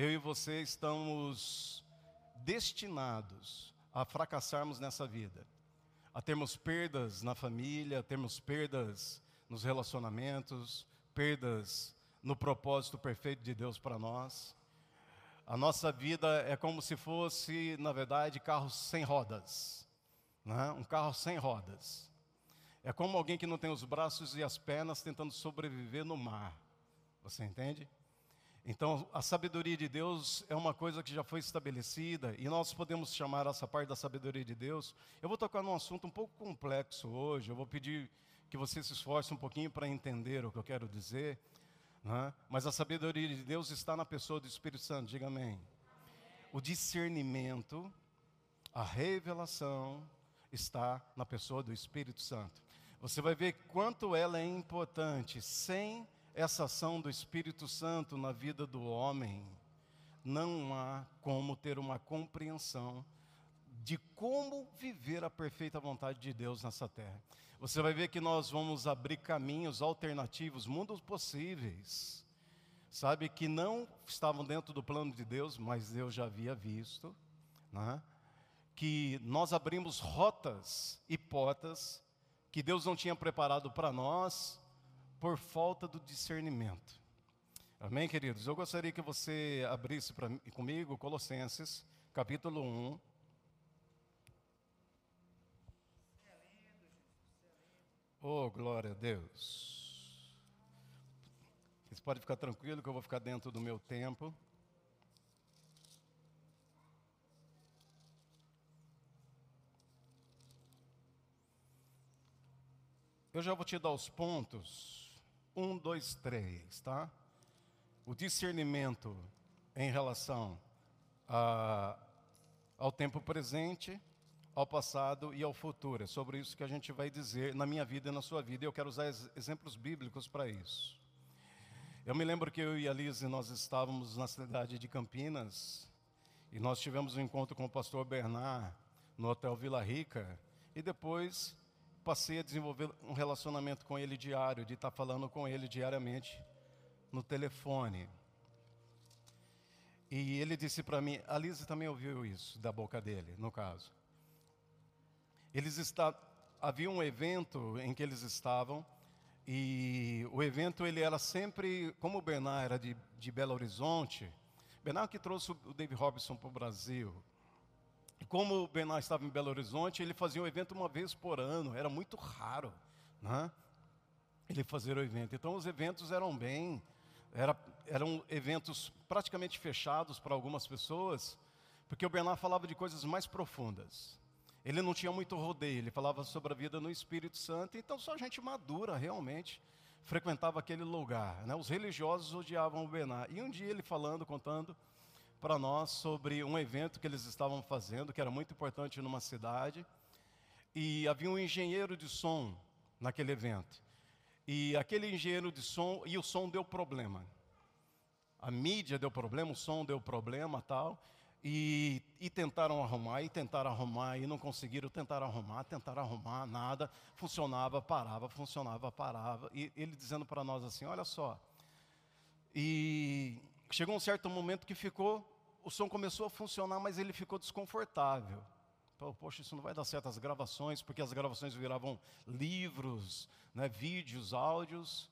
eu e você estamos destinados a fracassarmos nessa vida, a termos perdas na família, a termos perdas nos relacionamentos, perdas no propósito perfeito de Deus para nós. A nossa vida é como se fosse, na verdade, carros sem rodas. Né? Um carro sem rodas. É como alguém que não tem os braços e as pernas tentando sobreviver no mar. Você entende? Então, a sabedoria de Deus é uma coisa que já foi estabelecida e nós podemos chamar essa parte da sabedoria de Deus. Eu vou tocar num assunto um pouco complexo hoje, eu vou pedir que você se esforce um pouquinho para entender o que eu quero dizer. Né? Mas a sabedoria de Deus está na pessoa do Espírito Santo, diga amém. O discernimento, a revelação está na pessoa do Espírito Santo. Você vai ver quanto ela é importante sem essa ação do Espírito Santo na vida do homem, não há como ter uma compreensão de como viver a perfeita vontade de Deus nessa terra. Você vai ver que nós vamos abrir caminhos alternativos, mundos possíveis, sabe, que não estavam dentro do plano de Deus, mas Deus já havia visto, né? que nós abrimos rotas e portas que Deus não tinha preparado para nós, por falta do discernimento. Amém, queridos? Eu gostaria que você abrisse pra, comigo Colossenses, capítulo 1. Oh, glória a Deus. Vocês podem ficar tranquilo que eu vou ficar dentro do meu tempo. Eu já vou te dar os pontos um, dois, três, tá? O discernimento em relação a, ao tempo presente, ao passado e ao futuro. É sobre isso que a gente vai dizer na minha vida e na sua vida. E eu quero usar exemplos bíblicos para isso. Eu me lembro que eu e a Lise, nós estávamos na cidade de Campinas e nós tivemos um encontro com o pastor Bernard no Hotel Vila Rica e depois passei a desenvolver um relacionamento com ele diário, de estar falando com ele diariamente no telefone. E ele disse para mim, a Lisa também ouviu isso da boca dele, no caso. Eles está, havia um evento em que eles estavam e o evento ele era sempre, como o Bernard era de, de Belo Horizonte, Bernard que trouxe o Dave Robinson para o Brasil, como o Bernard estava em Belo Horizonte, ele fazia um evento uma vez por ano, era muito raro, né? Ele fazer o evento. Então os eventos eram bem, era, eram eventos praticamente fechados para algumas pessoas, porque o Bernard falava de coisas mais profundas. Ele não tinha muito rodeio, ele falava sobre a vida no Espírito Santo, então só gente madura realmente frequentava aquele lugar. Né? Os religiosos odiavam o Bernard. E um dia ele falando, contando para nós sobre um evento que eles estavam fazendo, que era muito importante numa cidade. E havia um engenheiro de som naquele evento. E aquele engenheiro de som, e o som deu problema. A mídia deu problema, o som deu problema tal. E, e, tentaram arrumar, e tentaram arrumar, e não conseguiram, tentaram arrumar, tentaram arrumar, nada, funcionava, parava, funcionava, parava. E ele dizendo para nós assim: olha só. E chegou um certo momento que ficou, o som começou a funcionar, mas ele ficou desconfortável. Poxa, isso não vai dar certo as gravações, porque as gravações viravam livros, né, vídeos, áudios.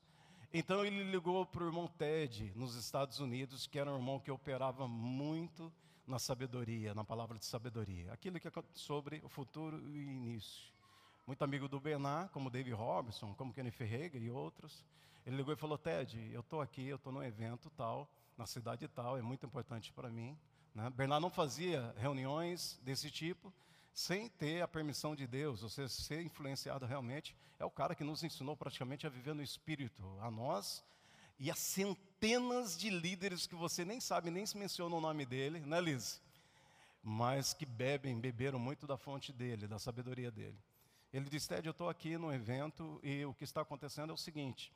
Então ele ligou para o irmão Ted, nos Estados Unidos, que era um irmão que operava muito na sabedoria, na palavra de sabedoria. Aquilo que é sobre o futuro e o início. Muito amigo do Benar, como David Robinson, como Kenny Ferreira e outros. Ele ligou e falou: Ted, eu estou aqui, eu estou num evento tal na cidade tal, é muito importante para mim. Né? Bernardo não fazia reuniões desse tipo sem ter a permissão de Deus, ou seja, ser influenciado realmente. É o cara que nos ensinou praticamente a viver no Espírito, a nós e a centenas de líderes que você nem sabe, nem se menciona o nome dele, né, Liz? Mas que bebem, beberam muito da fonte dele, da sabedoria dele. Ele disse: Ted, eu estou aqui no evento e o que está acontecendo é o seguinte: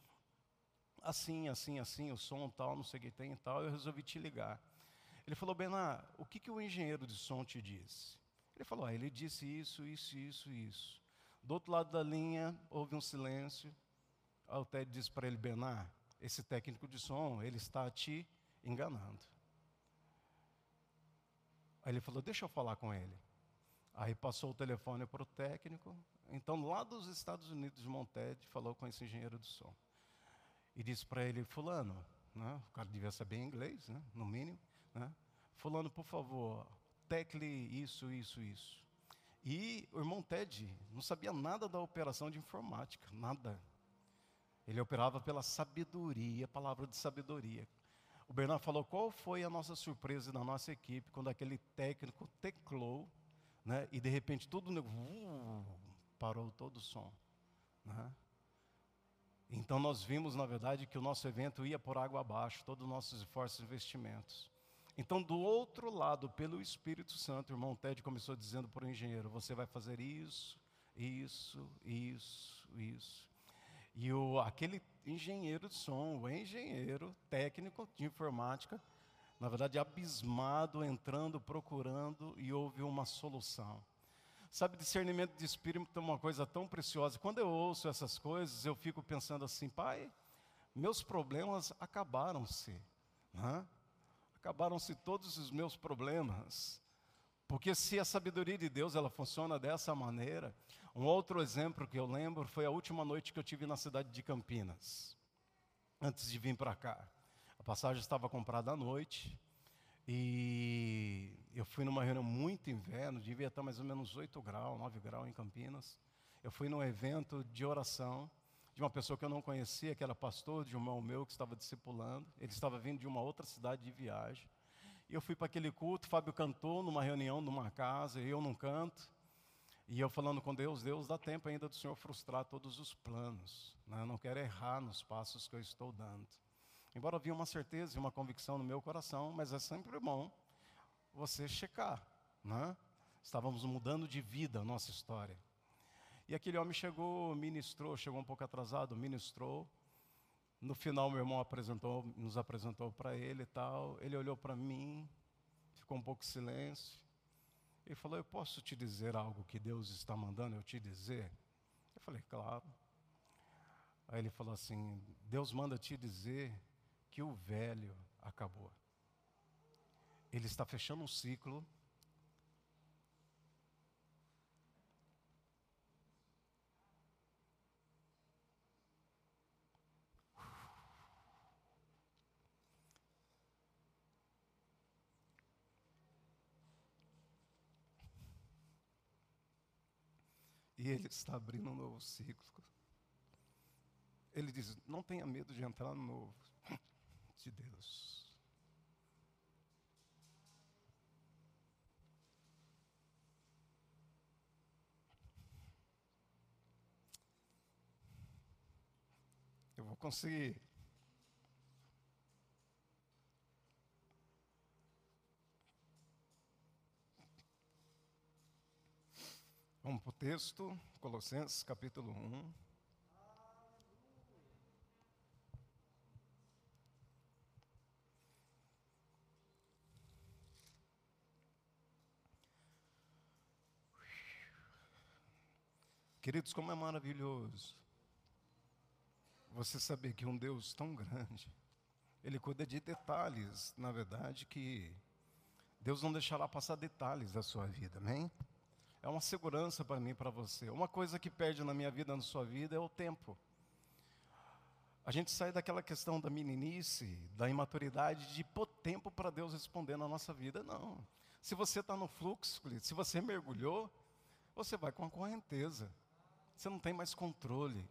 assim, assim, assim, o som tal, não sei o que tem e tal, eu resolvi te ligar. Ele falou, Benar, o que, que o engenheiro de som te disse? Ele falou, ah, ele disse isso, isso, isso, isso. Do outro lado da linha, houve um silêncio. Aí o Ted disse para ele, Benar, esse técnico de som, ele está te enganando. Aí ele falou: Deixa eu falar com ele. Aí passou o telefone para o técnico. Então, lá dos Estados Unidos Monted, falou com esse engenheiro do som. E disse para ele: Fulano, né? o cara devia saber inglês, né? no mínimo. Né? Fulano, por favor, tecle isso, isso, isso. E o irmão Ted não sabia nada da operação de informática, nada. Ele operava pela sabedoria, palavra de sabedoria. O Bernardo falou qual foi a nossa surpresa na nossa equipe quando aquele técnico teclou, né, e de repente tudo uh, parou todo o som. Né? Então nós vimos, na verdade, que o nosso evento ia por água abaixo, todos os nossos esforços e investimentos. Então, do outro lado, pelo Espírito Santo, o irmão Ted começou dizendo para o engenheiro: Você vai fazer isso, isso, isso, isso. E o, aquele engenheiro de som, o engenheiro técnico de informática, na verdade, abismado, entrando, procurando, e houve uma solução. Sabe, discernimento de espírito é uma coisa tão preciosa. Quando eu ouço essas coisas, eu fico pensando assim, pai, meus problemas acabaram-se. Né? Acabaram-se todos os meus problemas. Porque se a sabedoria de Deus ela funciona dessa maneira, um outro exemplo que eu lembro foi a última noite que eu tive na cidade de Campinas, antes de vir para cá. A passagem estava comprada à noite e eu fui numa reunião muito inverno, devia estar mais ou menos 8 graus, 9 graus em Campinas. Eu fui num evento de oração de uma pessoa que eu não conhecia, que era pastor de um irmão meu que estava discipulando. Ele estava vindo de uma outra cidade de viagem. E eu fui para aquele culto, Fábio cantou numa reunião, numa casa, e eu não canto. E eu falando com Deus, Deus, dá tempo ainda do Senhor frustrar todos os planos. Né? Eu não quero errar nos passos que eu estou dando. Embora havia uma certeza e uma convicção no meu coração, mas é sempre bom você checar. Né? Estávamos mudando de vida a nossa história. E aquele homem chegou, ministrou, chegou um pouco atrasado, ministrou. No final, meu irmão apresentou, nos apresentou para ele e tal. Ele olhou para mim, ficou um pouco silêncio. Ele falou: Eu posso te dizer algo que Deus está mandando eu te dizer? Eu falei: Claro. Aí ele falou assim: Deus manda te dizer que o velho acabou. Ele está fechando um ciclo E ele está abrindo um novo ciclo. Ele diz: não tenha medo de entrar no novo de Deus. Conseguir. Vamos para o texto, Colossenses capítulo 1. Queridos, como é maravilhoso você saber que um Deus tão grande, Ele cuida de detalhes, na verdade, que Deus não deixará passar detalhes da sua vida, amém? é uma segurança para mim e para você. Uma coisa que perde na minha vida, na sua vida, é o tempo. A gente sai daquela questão da meninice, da imaturidade, de pôr tempo para Deus responder na nossa vida. Não. Se você está no fluxo, se você mergulhou, você vai com a correnteza. Você não tem mais controle.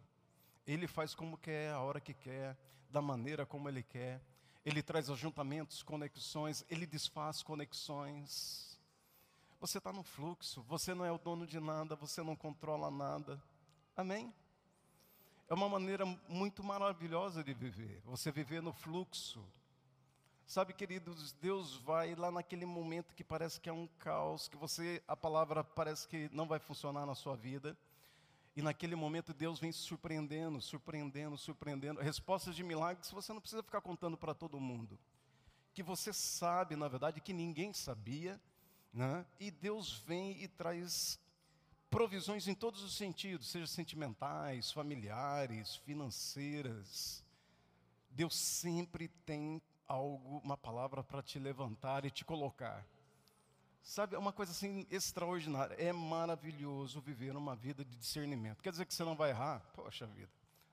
Ele faz como quer, a hora que quer, da maneira como ele quer. Ele traz ajuntamentos, conexões, ele desfaz conexões. Você está no fluxo, você não é o dono de nada, você não controla nada. Amém? É uma maneira muito maravilhosa de viver, você viver no fluxo. Sabe, queridos, Deus vai lá naquele momento que parece que é um caos, que você, a palavra parece que não vai funcionar na sua vida. E naquele momento Deus vem surpreendendo, surpreendendo, surpreendendo. Respostas de milagres você não precisa ficar contando para todo mundo. Que você sabe, na verdade, que ninguém sabia né? E Deus vem e traz provisões em todos os sentidos, seja sentimentais, familiares, financeiras. Deus sempre tem algo, uma palavra para te levantar e te colocar. Sabe, é uma coisa assim extraordinária. É maravilhoso viver uma vida de discernimento. Quer dizer que você não vai errar? Poxa vida.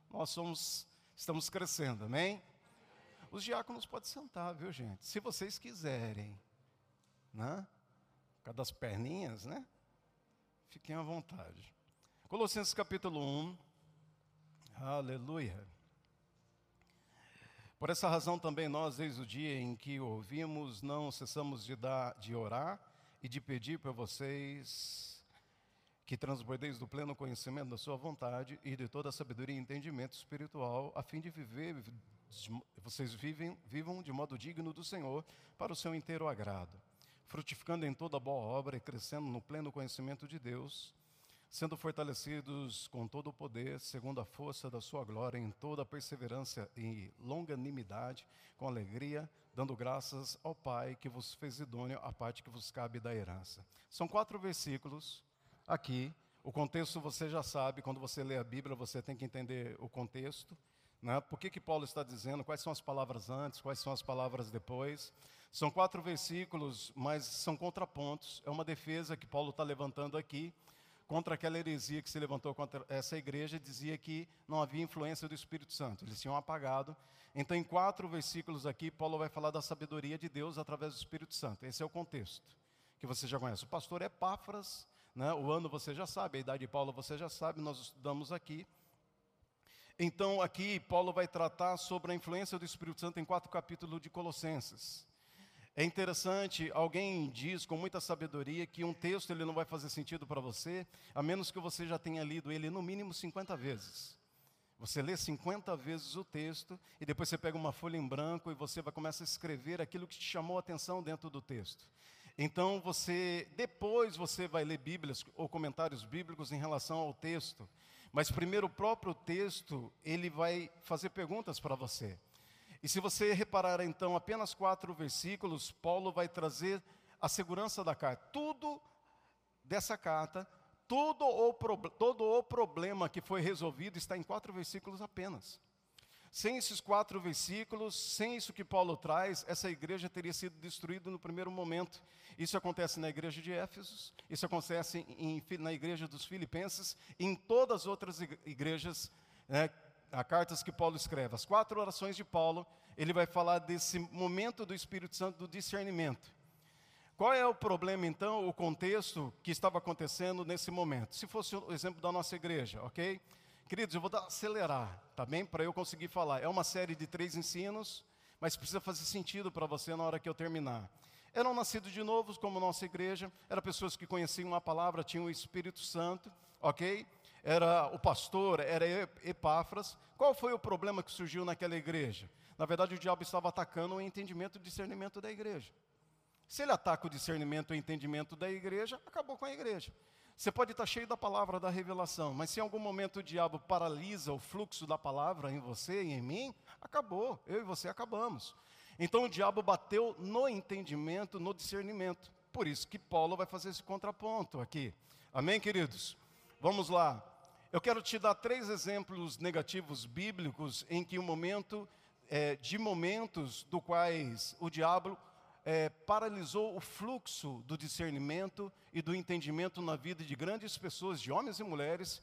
Nós somos, estamos crescendo, amém? Os diáconos podem sentar, viu, gente? Se vocês quiserem, né? Por causa das perninhas, né? Fiquem à vontade. Colossenses capítulo 1. Aleluia. Por essa razão também nós, desde o dia em que ouvimos, não cessamos de, dar, de orar e de pedir para vocês que transbordeis do pleno conhecimento da sua vontade e de toda a sabedoria e entendimento espiritual, a fim de viver, vocês vivem, vivam de modo digno do Senhor, para o seu inteiro agrado, frutificando em toda boa obra e crescendo no pleno conhecimento de Deus, sendo fortalecidos com todo o poder, segundo a força da sua glória, em toda a perseverança e longanimidade, com alegria, dando graças ao Pai que vos fez idôneo a parte que vos cabe da herança. São quatro versículos aqui. O contexto você já sabe, quando você lê a Bíblia, você tem que entender o contexto. Né? Por que, que Paulo está dizendo? Quais são as palavras antes, quais são as palavras depois? São quatro versículos, mas são contrapontos. É uma defesa que Paulo está levantando aqui contra aquela heresia que se levantou contra essa igreja, dizia que não havia influência do Espírito Santo, eles tinham apagado. Então, em quatro versículos aqui, Paulo vai falar da sabedoria de Deus através do Espírito Santo. Esse é o contexto que você já conhece. O pastor Epáfras, né, o ano você já sabe, a idade de Paulo você já sabe, nós estudamos aqui. Então, aqui, Paulo vai tratar sobre a influência do Espírito Santo em quatro capítulos de Colossenses. É interessante, alguém diz com muita sabedoria que um texto ele não vai fazer sentido para você, a menos que você já tenha lido ele no mínimo 50 vezes. Você lê 50 vezes o texto e depois você pega uma folha em branco e você vai começar a escrever aquilo que te chamou a atenção dentro do texto. Então você depois você vai ler Bíblias ou comentários bíblicos em relação ao texto, mas primeiro o próprio texto ele vai fazer perguntas para você. E se você reparar então apenas quatro versículos, Paulo vai trazer a segurança da carta. Tudo dessa carta, todo o, todo o problema que foi resolvido está em quatro versículos apenas. Sem esses quatro versículos, sem isso que Paulo traz, essa igreja teria sido destruída no primeiro momento. Isso acontece na igreja de Éfesos, isso acontece em, na igreja dos Filipenses, em todas as outras igrejas né, a cartas que Paulo escreve, as quatro orações de Paulo, ele vai falar desse momento do Espírito Santo do discernimento. Qual é o problema então, o contexto que estava acontecendo nesse momento? Se fosse o exemplo da nossa igreja, ok? Queridos, eu vou acelerar, tá bem? Para eu conseguir falar. É uma série de três ensinos, mas precisa fazer sentido para você na hora que eu terminar. Eram nascidos de novo, como nossa igreja, eram pessoas que conheciam a palavra, tinham o Espírito Santo, ok? Era o pastor, era Epáfras. Qual foi o problema que surgiu naquela igreja? Na verdade, o diabo estava atacando o entendimento e o discernimento da igreja. Se ele ataca o discernimento e o entendimento da igreja, acabou com a igreja. Você pode estar cheio da palavra da revelação, mas se em algum momento o diabo paralisa o fluxo da palavra em você e em mim, acabou. Eu e você acabamos. Então o diabo bateu no entendimento, no discernimento. Por isso que Paulo vai fazer esse contraponto aqui. Amém, queridos? Vamos lá. Eu quero te dar três exemplos negativos bíblicos em que o momento, é, de momentos do quais o diabo é, paralisou o fluxo do discernimento e do entendimento na vida de grandes pessoas, de homens e mulheres,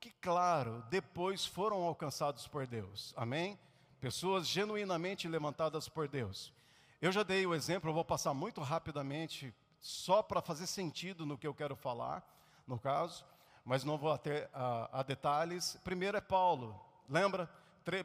que, claro, depois foram alcançados por Deus. Amém? Pessoas genuinamente levantadas por Deus. Eu já dei o exemplo, eu vou passar muito rapidamente, só para fazer sentido no que eu quero falar, no caso mas não vou até a, a detalhes. Primeiro é Paulo, lembra?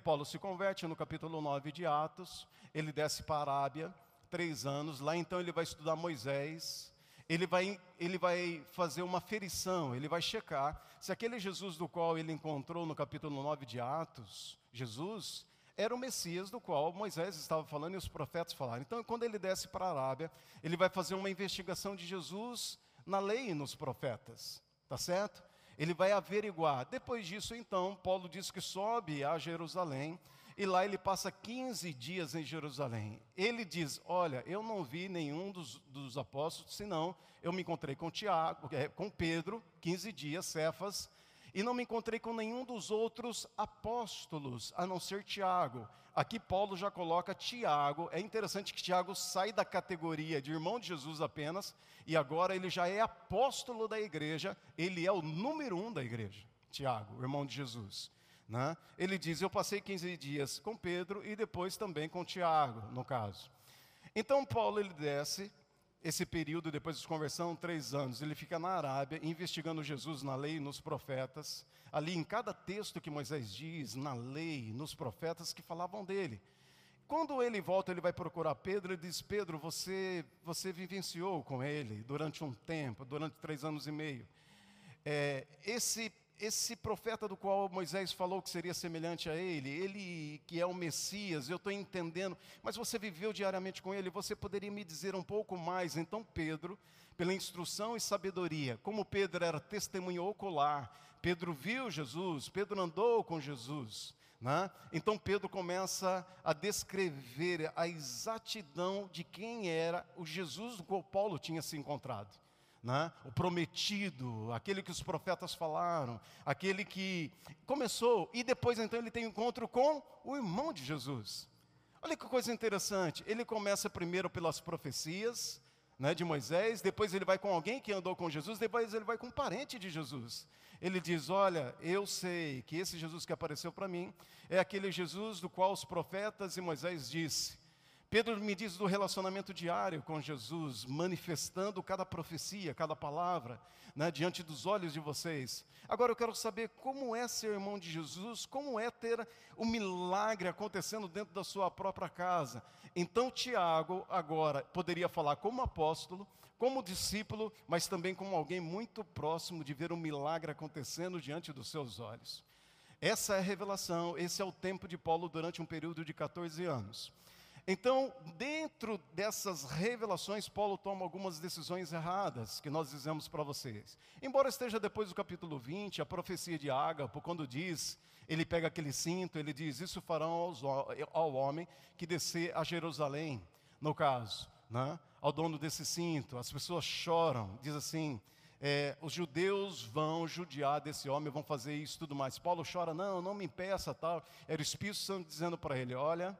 Paulo se converte no capítulo 9 de Atos, ele desce para a Arábia, três anos, lá então ele vai estudar Moisés, ele vai, ele vai fazer uma ferição, ele vai checar se aquele Jesus do qual ele encontrou no capítulo 9 de Atos, Jesus, era o Messias do qual Moisés estava falando e os profetas falaram. Então, quando ele desce para a Arábia, ele vai fazer uma investigação de Jesus na lei e nos profetas. Tá certo? Ele vai averiguar. Depois disso, então, Paulo diz que sobe a Jerusalém e lá ele passa 15 dias em Jerusalém. Ele diz: Olha, eu não vi nenhum dos, dos apóstolos, senão eu me encontrei com Tiago, é, com Pedro, 15 dias, Cefas, e não me encontrei com nenhum dos outros apóstolos, a não ser Tiago. Aqui Paulo já coloca Tiago. É interessante que Tiago sai da categoria de irmão de Jesus apenas, e agora ele já é apóstolo da igreja, ele é o número um da igreja. Tiago, irmão de Jesus. Né? Ele diz: Eu passei 15 dias com Pedro e depois também com Tiago, no caso. Então Paulo ele desce esse período, depois de conversão, três anos, ele fica na Arábia, investigando Jesus na lei e nos profetas, ali em cada texto que Moisés diz, na lei, nos profetas que falavam dele. Quando ele volta, ele vai procurar Pedro e diz: Pedro, você, você vivenciou com ele durante um tempo, durante três anos e meio. É, esse esse profeta do qual Moisés falou que seria semelhante a ele, ele que é o Messias, eu estou entendendo, mas você viveu diariamente com ele, você poderia me dizer um pouco mais? Então, Pedro, pela instrução e sabedoria, como Pedro era testemunho ocular, Pedro viu Jesus, Pedro andou com Jesus, né? então Pedro começa a descrever a exatidão de quem era o Jesus do qual Paulo tinha se encontrado né? o prometido, aquele que os profetas falaram, aquele que começou, e depois então ele tem encontro com o irmão de Jesus. Olha que coisa interessante, ele começa primeiro pelas profecias né, de Moisés, depois ele vai com alguém que andou com Jesus, depois ele vai com um parente de Jesus. Ele diz: Olha, eu sei que esse Jesus que apareceu para mim é aquele Jesus do qual os profetas e Moisés disse Pedro me diz do relacionamento diário com Jesus, manifestando cada profecia, cada palavra, né, diante dos olhos de vocês. Agora eu quero saber como é ser irmão de Jesus, como é ter o milagre acontecendo dentro da sua própria casa. Então Tiago agora poderia falar como apóstolo, como discípulo, mas também como alguém muito próximo de ver um milagre acontecendo diante dos seus olhos. Essa é a revelação, esse é o tempo de Paulo durante um período de 14 anos. Então, dentro dessas revelações, Paulo toma algumas decisões erradas que nós dizemos para vocês. Embora esteja depois do capítulo 20, a profecia de Ágapo, quando diz, ele pega aquele cinto, ele diz: Isso farão aos, ao homem que descer a Jerusalém, no caso, né? ao dono desse cinto. As pessoas choram, diz assim: é, os judeus vão judiar desse homem, vão fazer isso tudo mais. Paulo chora, não, não me impeça, tal. Era o Espírito Santo dizendo para ele: olha,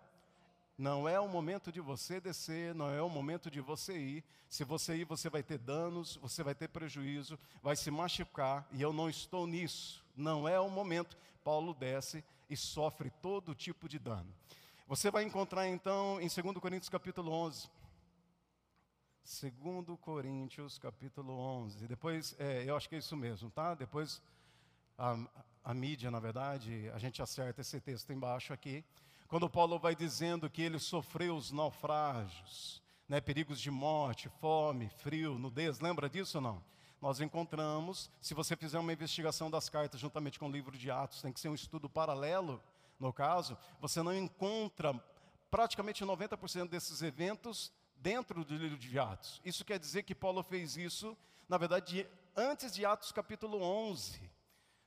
não é o momento de você descer, não é o momento de você ir. Se você ir, você vai ter danos, você vai ter prejuízo, vai se machucar, e eu não estou nisso. Não é o momento. Paulo desce e sofre todo tipo de dano. Você vai encontrar então em 2 Coríntios capítulo 11. 2 Coríntios capítulo 11. Depois, é, eu acho que é isso mesmo, tá? Depois, a, a mídia, na verdade, a gente acerta esse texto embaixo aqui. Quando Paulo vai dizendo que ele sofreu os naufrágios, né, perigos de morte, fome, frio, nudez, lembra disso ou não? Nós encontramos, se você fizer uma investigação das cartas juntamente com o livro de Atos, tem que ser um estudo paralelo, no caso, você não encontra praticamente 90% desses eventos dentro do livro de Atos. Isso quer dizer que Paulo fez isso, na verdade, antes de Atos capítulo 11.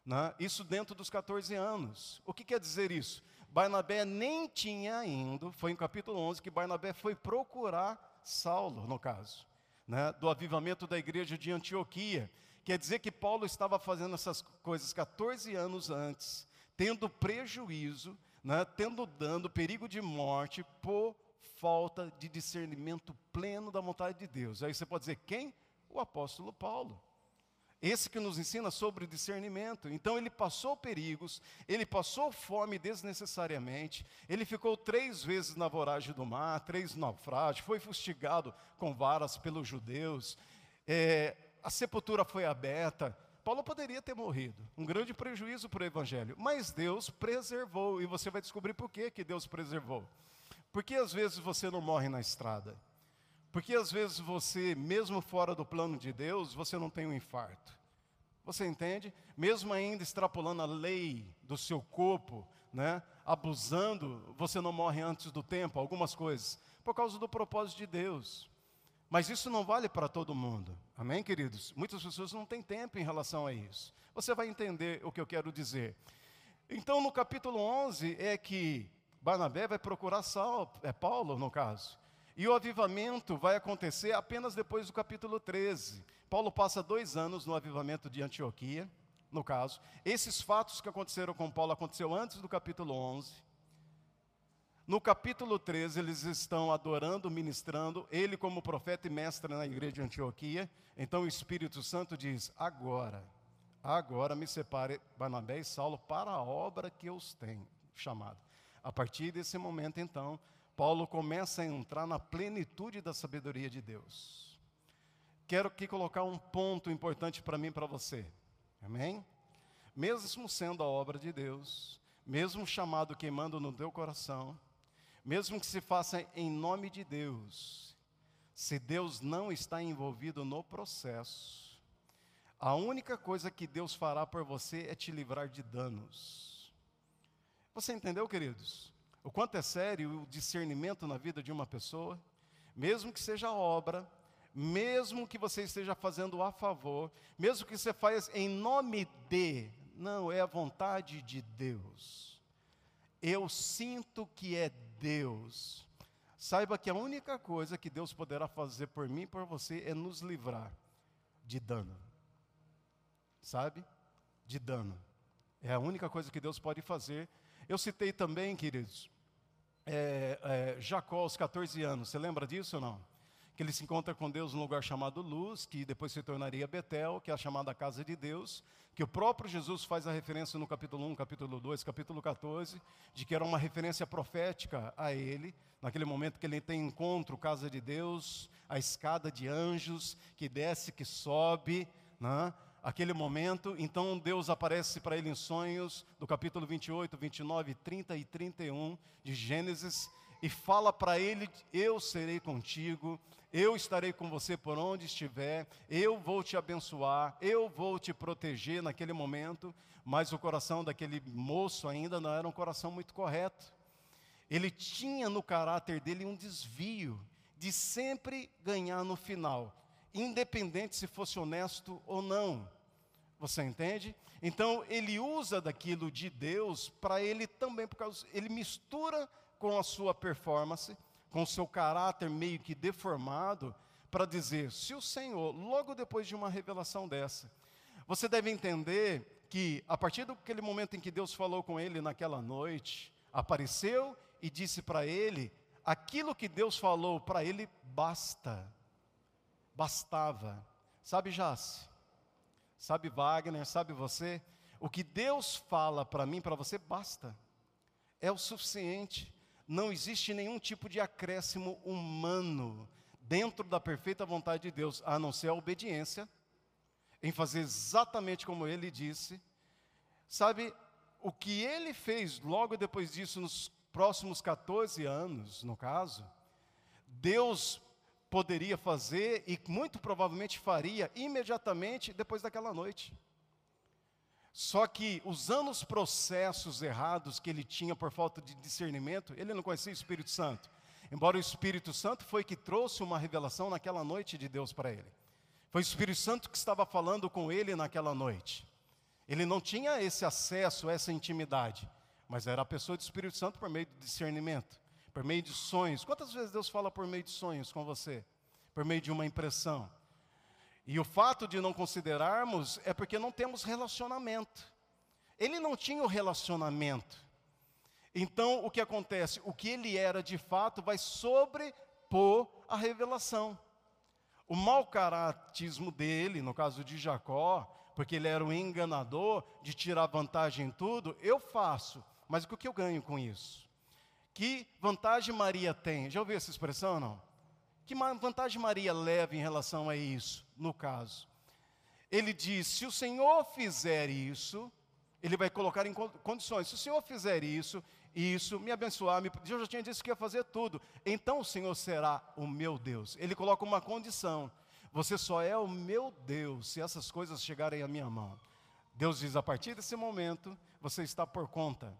Né? Isso dentro dos 14 anos. O que quer dizer isso? Barnabé nem tinha ido, foi em capítulo 11 que Barnabé foi procurar Saulo, no caso, né, do avivamento da igreja de Antioquia. Quer dizer que Paulo estava fazendo essas coisas 14 anos antes, tendo prejuízo, né, tendo dano, perigo de morte, por falta de discernimento pleno da vontade de Deus. Aí você pode dizer, quem? O apóstolo Paulo. Esse que nos ensina sobre discernimento. Então ele passou perigos, ele passou fome desnecessariamente, ele ficou três vezes na voragem do mar, três naufrágios, foi fustigado com varas pelos judeus, é, a sepultura foi aberta. Paulo poderia ter morrido, um grande prejuízo para o evangelho, mas Deus preservou, e você vai descobrir por que, que Deus preservou. Porque às vezes você não morre na estrada. Porque às vezes você, mesmo fora do plano de Deus, você não tem um infarto. Você entende? Mesmo ainda extrapolando a lei do seu corpo, né? abusando, você não morre antes do tempo, algumas coisas, por causa do propósito de Deus. Mas isso não vale para todo mundo. Amém, queridos? Muitas pessoas não têm tempo em relação a isso. Você vai entender o que eu quero dizer. Então, no capítulo 11 é que Barnabé vai procurar Saul, é Paulo no caso. E o avivamento vai acontecer apenas depois do capítulo 13. Paulo passa dois anos no avivamento de Antioquia, no caso. Esses fatos que aconteceram com Paulo aconteceu antes do capítulo 11. No capítulo 13, eles estão adorando, ministrando, ele como profeta e mestre na igreja de Antioquia. Então o Espírito Santo diz: Agora, agora me separe Barnabé e Saulo para a obra que eu os tenho chamado. A partir desse momento, então, Paulo começa a entrar na plenitude da sabedoria de Deus. Quero aqui colocar um ponto importante para mim e para você. Amém? Mesmo sendo a obra de Deus, mesmo chamado queimando no teu coração, mesmo que se faça em nome de Deus, se Deus não está envolvido no processo, a única coisa que Deus fará por você é te livrar de danos. Você entendeu, queridos? O quanto é sério o discernimento na vida de uma pessoa, mesmo que seja obra, mesmo que você esteja fazendo a favor, mesmo que você faça em nome de, não, é a vontade de Deus. Eu sinto que é Deus. Saiba que a única coisa que Deus poderá fazer por mim e por você é nos livrar de dano. Sabe? De dano. É a única coisa que Deus pode fazer. Eu citei também, queridos, é, é, Jacó aos 14 anos. Você lembra disso ou não? Que ele se encontra com Deus num lugar chamado Luz, que depois se tornaria Betel, que é a chamada casa de Deus que o próprio Jesus faz a referência no capítulo 1, capítulo 2, capítulo 14, de que era uma referência profética a ele, naquele momento que ele tem encontro, casa de Deus, a escada de anjos, que desce, que sobe, né? Aquele momento, então Deus aparece para ele em sonhos, do capítulo 28, 29, 30 e 31 de Gênesis, e fala para ele: Eu serei contigo, eu estarei com você por onde estiver, eu vou te abençoar, eu vou te proteger naquele momento. Mas o coração daquele moço ainda não era um coração muito correto. Ele tinha no caráter dele um desvio de sempre ganhar no final, independente se fosse honesto ou não. Você entende? Então ele usa daquilo de Deus para ele também, por causa ele mistura com a sua performance, com o seu caráter meio que deformado, para dizer: se o Senhor, logo depois de uma revelação dessa, você deve entender que, a partir daquele momento em que Deus falou com ele naquela noite, apareceu e disse para ele: aquilo que Deus falou para ele basta, bastava. Sabe, Jace? Sabe, Wagner? Sabe você? O que Deus fala para mim, para você, basta. É o suficiente não existe nenhum tipo de acréscimo humano dentro da perfeita vontade de Deus, a não ser a obediência, em fazer exatamente como ele disse. Sabe, o que ele fez logo depois disso, nos próximos 14 anos, no caso, Deus poderia fazer e muito provavelmente faria imediatamente depois daquela noite. Só que, usando os processos errados que ele tinha por falta de discernimento, ele não conhecia o Espírito Santo. Embora o Espírito Santo foi que trouxe uma revelação naquela noite de Deus para ele. Foi o Espírito Santo que estava falando com ele naquela noite. Ele não tinha esse acesso, essa intimidade, mas era a pessoa do Espírito Santo por meio do discernimento, por meio de sonhos. Quantas vezes Deus fala por meio de sonhos com você? Por meio de uma impressão. E o fato de não considerarmos é porque não temos relacionamento. Ele não tinha o relacionamento. Então, o que acontece? O que ele era de fato vai sobrepor a revelação. O mau caratismo dele, no caso de Jacó, porque ele era um enganador de tirar vantagem em tudo, eu faço, mas o que eu ganho com isso? Que vantagem Maria tem? Já ouviu essa expressão ou não? Que vantagem Maria leva em relação a isso, no caso? Ele diz: se o Senhor fizer isso, ele vai colocar em condições. Se o Senhor fizer isso, isso, me abençoar, me, Deus já tinha dito que ia fazer tudo. Então o Senhor será o meu Deus. Ele coloca uma condição. Você só é o meu Deus se essas coisas chegarem à minha mão. Deus diz: a partir desse momento, você está por conta.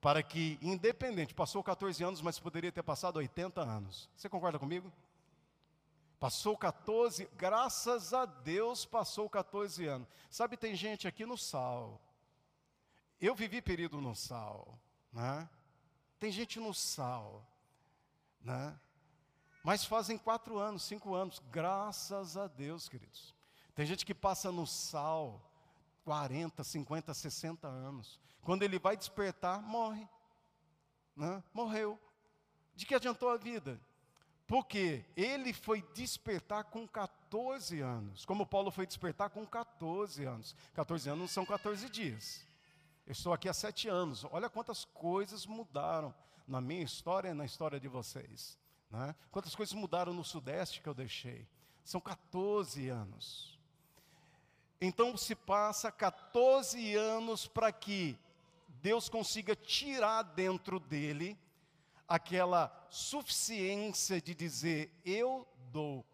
Para que, independente, passou 14 anos, mas poderia ter passado 80 anos. Você concorda comigo? Passou 14, graças a Deus passou 14 anos. Sabe, tem gente aqui no sal. Eu vivi período no sal, né? Tem gente no sal, né? Mas fazem quatro anos, cinco anos, graças a Deus, queridos. Tem gente que passa no sal 40, 50, 60 anos. Quando ele vai despertar, morre. Né? Morreu. De que adiantou a vida? Porque ele foi despertar com 14 anos, como Paulo foi despertar com 14 anos. 14 anos não são 14 dias. Eu estou aqui há sete anos. Olha quantas coisas mudaram na minha história e na história de vocês. Né? Quantas coisas mudaram no Sudeste que eu deixei. São 14 anos. Então se passa 14 anos para que Deus consiga tirar dentro dele aquela suficiência de dizer: Eu dou,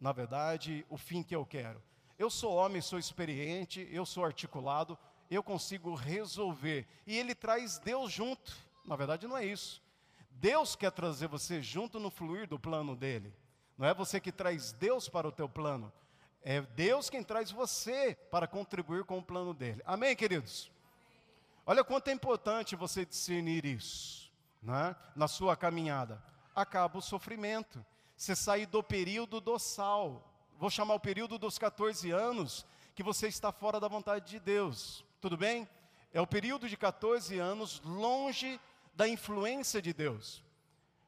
na verdade, o fim que eu quero. Eu sou homem, sou experiente, eu sou articulado, eu consigo resolver. E ele traz Deus junto. Na verdade, não é isso. Deus quer trazer você junto no fluir do plano dele. Não é você que traz Deus para o teu plano. É Deus quem traz você para contribuir com o plano dele. Amém, queridos? Olha quanto é importante você discernir isso né, na sua caminhada? Acaba o sofrimento. Você sai do período do sal. Vou chamar o período dos 14 anos que você está fora da vontade de Deus. Tudo bem? É o período de 14 anos longe da influência de Deus.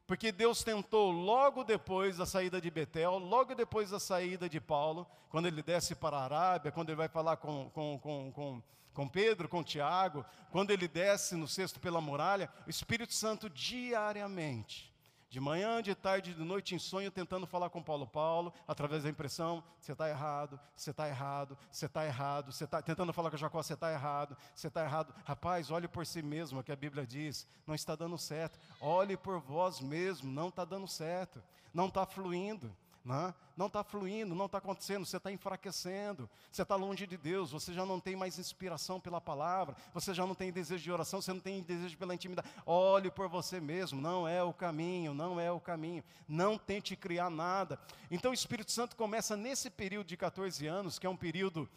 Porque Deus tentou logo depois da saída de Betel, logo depois da saída de Paulo, quando ele desce para a Arábia, quando ele vai falar com, com, com, com com Pedro, com Tiago, quando ele desce no cesto pela muralha, o Espírito Santo diariamente, de manhã, de tarde, de noite, em sonho, tentando falar com Paulo. Paulo, através da impressão, você está errado, você está errado, você está errado, você está tentando falar com Jacó, você está errado, você está errado. Rapaz, olhe por si mesmo, é o que a Bíblia diz, não está dando certo. Olhe por vós mesmo, não está dando certo, não está fluindo. Não está fluindo, não está acontecendo, você está enfraquecendo, você está longe de Deus, você já não tem mais inspiração pela palavra, você já não tem desejo de oração, você não tem desejo pela intimidade. Olhe por você mesmo, não é o caminho, não é o caminho. Não tente criar nada. Então o Espírito Santo começa nesse período de 14 anos, que é um período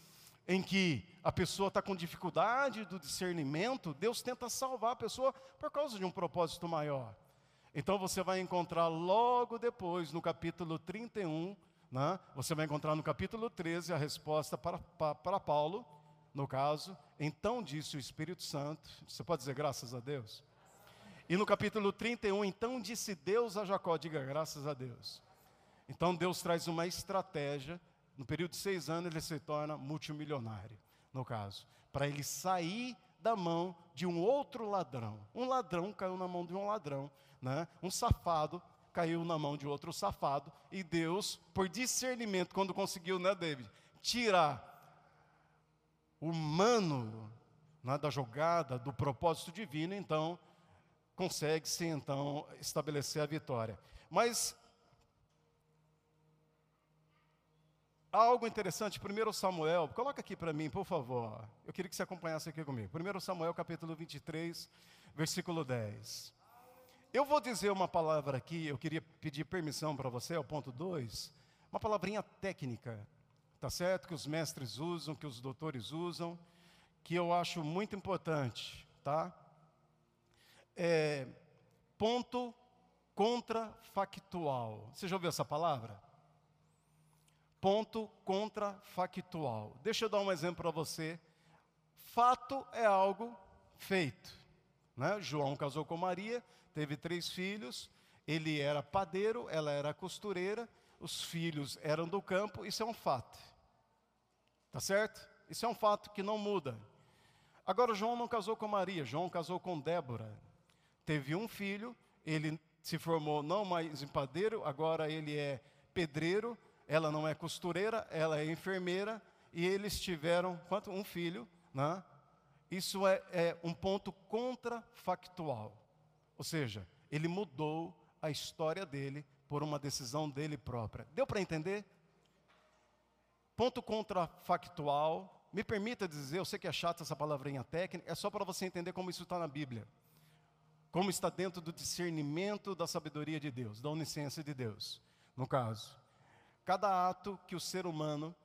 em que a pessoa está com dificuldade do discernimento, Deus tenta salvar a pessoa por causa de um propósito maior. Então você vai encontrar logo depois, no capítulo 31, né, você vai encontrar no capítulo 13 a resposta para, para, para Paulo, no caso, então disse o Espírito Santo, você pode dizer graças a Deus? E no capítulo 31, então disse Deus a Jacó, diga graças a Deus. Então Deus traz uma estratégia, no período de seis anos ele se torna multimilionário, no caso, para ele sair da mão de um outro ladrão. Um ladrão caiu na mão de um ladrão, né? um safado caiu na mão de outro safado, e Deus, por discernimento, quando conseguiu, né, David, tirar o humano né, da jogada, do propósito divino, então consegue-se então estabelecer a vitória. Mas algo interessante, 1 Samuel, coloca aqui para mim, por favor. Eu queria que você acompanhasse aqui comigo. 1 Samuel, capítulo 23, versículo 10. Eu vou dizer uma palavra aqui, eu queria pedir permissão para você, é o ponto 2, uma palavrinha técnica, tá certo? Que os mestres usam, que os doutores usam, que eu acho muito importante, tá? É, ponto contrafactual. Você já ouviu essa palavra? ponto contrafactual. Deixa eu dar um exemplo para você. Fato é algo feito. Né? João casou com Maria, teve três filhos, ele era padeiro, ela era costureira, os filhos eram do campo, isso é um fato. Tá certo? Isso é um fato que não muda. Agora, João não casou com Maria, João casou com Débora. Teve um filho, ele se formou não mais em padeiro, agora ele é pedreiro, ela não é costureira, ela é enfermeira, e eles tiveram, quanto? Um filho, né? Isso é, é um ponto contrafactual. Ou seja, ele mudou a história dele por uma decisão dele própria. Deu para entender? Ponto contrafactual. Me permita dizer, eu sei que é chato essa palavrinha técnica, é só para você entender como isso está na Bíblia. Como está dentro do discernimento da sabedoria de Deus, da onisciência de Deus, no caso. Cada ato que o ser humano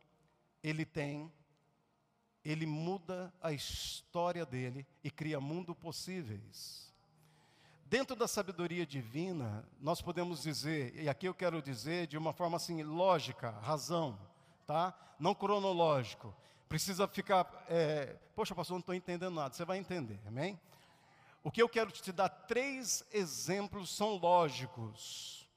ele tem, ele muda a história dele e cria mundo possíveis. Dentro da sabedoria divina, nós podemos dizer, e aqui eu quero dizer de uma forma assim lógica, razão, tá? Não cronológico. precisa ficar, é, poxa, pastor, não estou entendendo nada. Você vai entender, amém? O que eu quero te dar três exemplos são lógicos,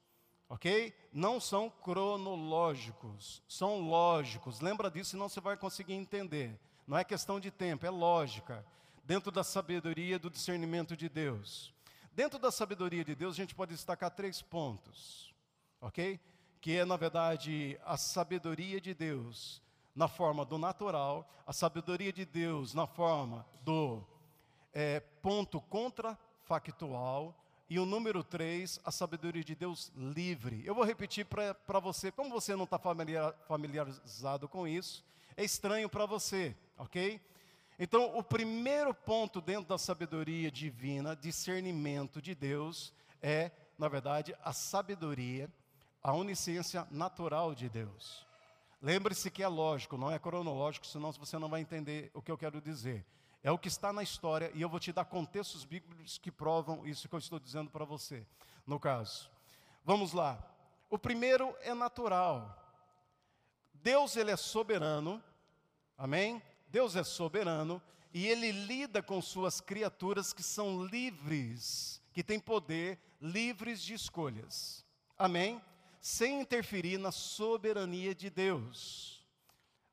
ok? Não são cronológicos, são lógicos. Lembra disso, senão você vai conseguir entender. Não é questão de tempo, é lógica. Dentro da sabedoria do discernimento de Deus. Dentro da sabedoria de Deus, a gente pode destacar três pontos, ok? Que é, na verdade, a sabedoria de Deus na forma do natural, a sabedoria de Deus na forma do é, ponto contrafactual, e o número três, a sabedoria de Deus livre. Eu vou repetir para você, como você não está familiar, familiarizado com isso, é estranho para você, ok? Então, o primeiro ponto dentro da sabedoria divina, discernimento de Deus, é, na verdade, a sabedoria, a onisciência natural de Deus. Lembre-se que é lógico, não é cronológico, senão você não vai entender o que eu quero dizer. É o que está na história e eu vou te dar contextos bíblicos que provam isso que eu estou dizendo para você, no caso. Vamos lá. O primeiro é natural. Deus ele é soberano. Amém? Deus é soberano e ele lida com suas criaturas que são livres, que têm poder, livres de escolhas. Amém? Sem interferir na soberania de Deus.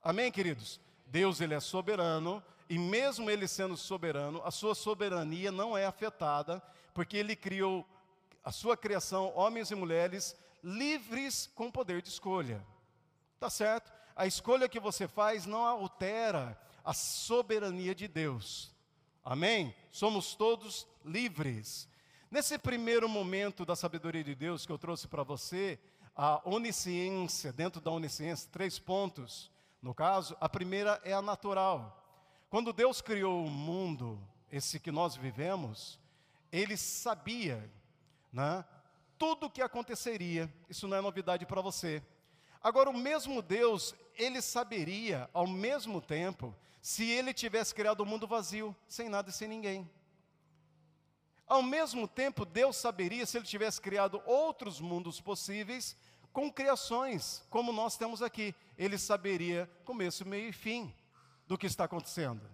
Amém, queridos? Deus ele é soberano e mesmo ele sendo soberano, a sua soberania não é afetada, porque ele criou a sua criação, homens e mulheres, livres com poder de escolha. Tá certo? A escolha que você faz não altera a soberania de Deus. Amém? Somos todos livres. Nesse primeiro momento da sabedoria de Deus que eu trouxe para você, a onisciência, dentro da onisciência, três pontos. No caso, a primeira é a natural. Quando Deus criou o mundo, esse que nós vivemos, Ele sabia né, tudo o que aconteceria. Isso não é novidade para você. Agora, o mesmo Deus, Ele saberia, ao mesmo tempo, se Ele tivesse criado o um mundo vazio, sem nada e sem ninguém. Ao mesmo tempo, Deus saberia se Ele tivesse criado outros mundos possíveis, com criações, como nós temos aqui. Ele saberia começo, meio e fim do que está acontecendo.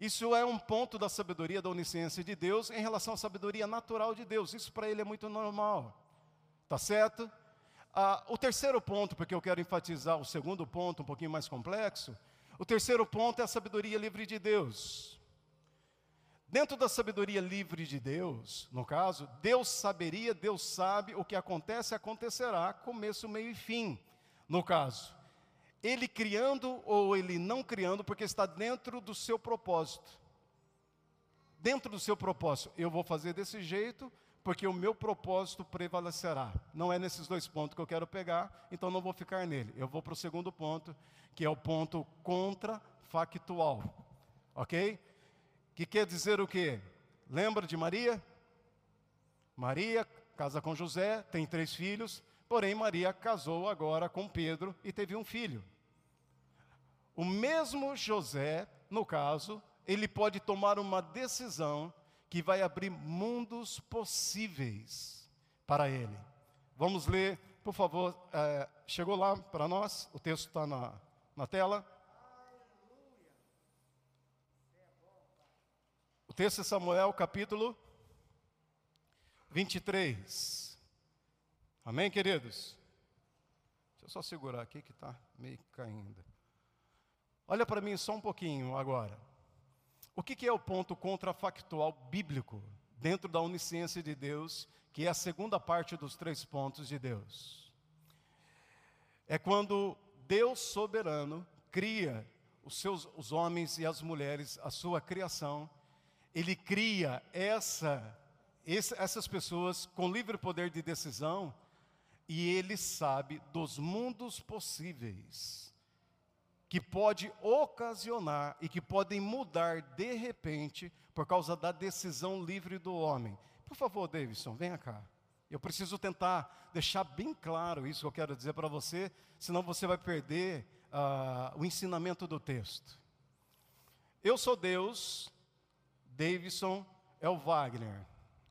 Isso é um ponto da sabedoria, da onisciência de Deus em relação à sabedoria natural de Deus. Isso para ele é muito normal. Tá certo? Ah, o terceiro ponto, porque eu quero enfatizar o segundo ponto, um pouquinho mais complexo. O terceiro ponto é a sabedoria livre de Deus. Dentro da sabedoria livre de Deus, no caso, Deus saberia, Deus sabe o que acontece, acontecerá, começo, meio e fim. No caso, ele criando ou ele não criando, porque está dentro do seu propósito. Dentro do seu propósito, eu vou fazer desse jeito, porque o meu propósito prevalecerá. Não é nesses dois pontos que eu quero pegar, então não vou ficar nele. Eu vou para o segundo ponto, que é o ponto contrafactual. Ok? Que quer dizer o quê? Lembra de Maria? Maria casa com José, tem três filhos, porém Maria casou agora com Pedro e teve um filho. O mesmo José, no caso, ele pode tomar uma decisão que vai abrir mundos possíveis para ele. Vamos ler, por favor. É, chegou lá para nós? O texto está na, na tela. O texto é Samuel, capítulo 23. Amém, queridos? Deixa eu só segurar aqui que está meio caindo. Olha para mim só um pouquinho agora. O que, que é o ponto contrafactual bíblico dentro da onisciência de Deus, que é a segunda parte dos três pontos de Deus? É quando Deus soberano cria os seus os homens e as mulheres, a sua criação, ele cria essa, essa essas pessoas com livre poder de decisão e ele sabe dos mundos possíveis que pode ocasionar e que podem mudar de repente por causa da decisão livre do homem. Por favor, Davidson, venha cá. Eu preciso tentar deixar bem claro isso que eu quero dizer para você, senão você vai perder uh, o ensinamento do texto. Eu sou Deus, Davidson é o Wagner.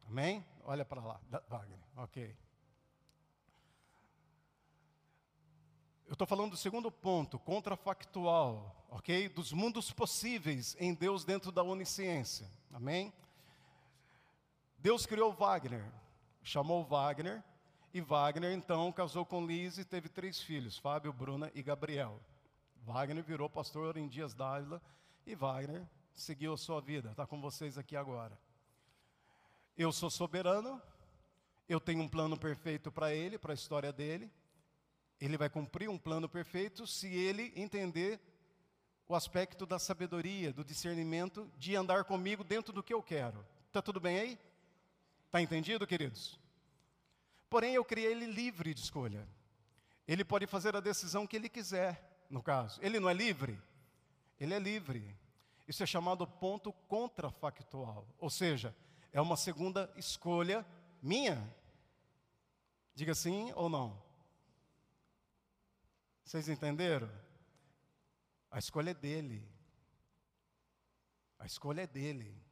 Amém? Olha para lá, Wagner, ok. Eu estou falando do segundo ponto, contrafactual, ok? Dos mundos possíveis em Deus dentro da onisciência. Amém? Deus criou Wagner, chamou Wagner, e Wagner então casou com Liz e teve três filhos, Fábio, Bruna e Gabriel. Wagner virou pastor em Dias d'Ávila e Wagner seguiu a sua vida, está com vocês aqui agora. Eu sou soberano, eu tenho um plano perfeito para ele, para a história dele. Ele vai cumprir um plano perfeito se ele entender o aspecto da sabedoria, do discernimento, de andar comigo dentro do que eu quero. Está tudo bem aí? Está entendido, queridos? Porém, eu criei ele livre de escolha. Ele pode fazer a decisão que ele quiser, no caso. Ele não é livre? Ele é livre. Isso é chamado ponto contrafactual. Ou seja, é uma segunda escolha minha. Diga sim ou não. Vocês entenderam? A escolha é dele. A escolha é dele.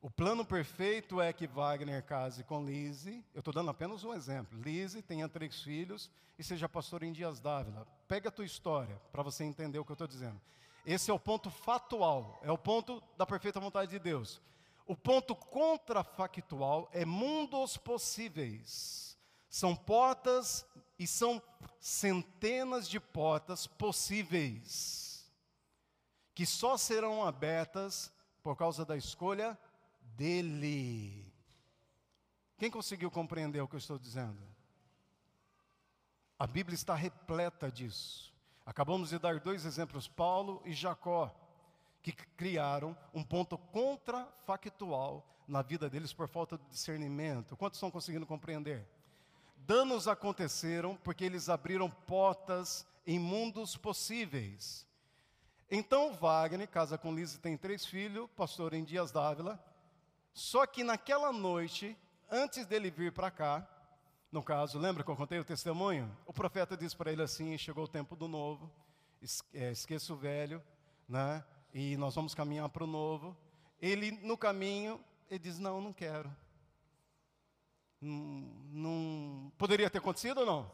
O plano perfeito é que Wagner case com Lise. Eu estou dando apenas um exemplo. Lise tenha três filhos e seja pastor em Dias Dávila. Pega a tua história para você entender o que eu estou dizendo. Esse é o ponto fatual, é o ponto da perfeita vontade de Deus. O ponto contrafactual é mundos possíveis. São portas e são centenas de portas possíveis que só serão abertas por causa da escolha dele. Quem conseguiu compreender o que eu estou dizendo? A Bíblia está repleta disso. Acabamos de dar dois exemplos, Paulo e Jacó, que criaram um ponto contrafactual na vida deles por falta de discernimento. Quantos estão conseguindo compreender? Danos aconteceram porque eles abriram portas em mundos possíveis. Então Wagner casa com Lise, tem três filhos, pastor em Dias Dávila, só que naquela noite, antes dele vir para cá, no caso, lembra que eu contei o testemunho? O profeta disse para ele assim: chegou o tempo do novo, é, esqueça o velho, né? E nós vamos caminhar para o novo. Ele, no caminho, ele diz: Não, não quero. Não, não, poderia ter acontecido ou não?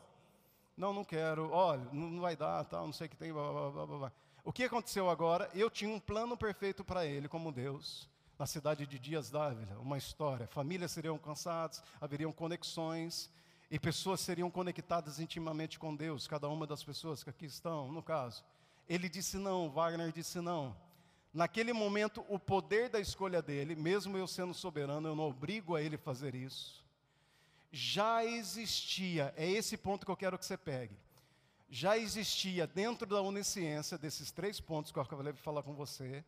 Não, não quero. Olha, não vai dar, tal, não sei o que tem. Blá, blá, blá, o que aconteceu agora? Eu tinha um plano perfeito para ele, como Deus na cidade de Dias Dávila, uma história. Famílias seriam alcançadas, haveriam conexões e pessoas seriam conectadas intimamente com Deus, cada uma das pessoas que aqui estão, no caso. Ele disse não, Wagner disse não. Naquele momento, o poder da escolha dele, mesmo eu sendo soberano, eu não obrigo a ele fazer isso. Já existia, é esse ponto que eu quero que você pegue. Já existia dentro da onisciência, desses três pontos que eu acabei de falar com você,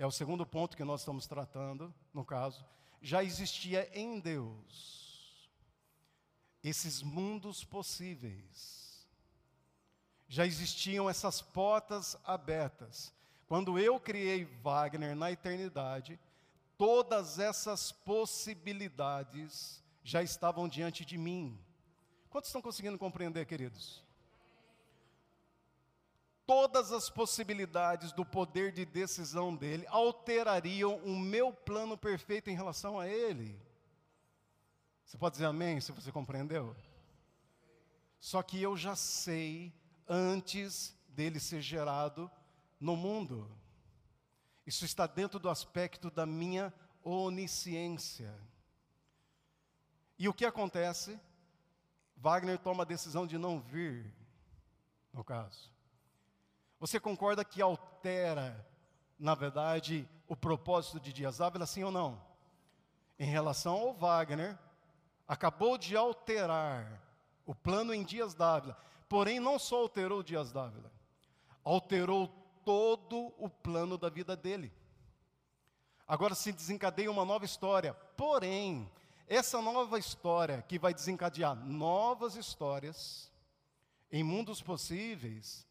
é o segundo ponto que nós estamos tratando, no caso, já existia em Deus esses mundos possíveis. Já existiam essas portas abertas. Quando eu criei Wagner na eternidade, todas essas possibilidades já estavam diante de mim. Quantos estão conseguindo compreender, queridos? Todas as possibilidades do poder de decisão dele alterariam o meu plano perfeito em relação a ele. Você pode dizer amém se você compreendeu? Só que eu já sei antes dele ser gerado no mundo. Isso está dentro do aspecto da minha onisciência. E o que acontece? Wagner toma a decisão de não vir, no caso. Você concorda que altera, na verdade, o propósito de Dias Ávila, sim ou não? Em relação ao Wagner, acabou de alterar o plano em Dias Dávila, porém não só alterou Dias Dávila, alterou todo o plano da vida dele. Agora se desencadeia uma nova história, porém, essa nova história que vai desencadear novas histórias em mundos possíveis,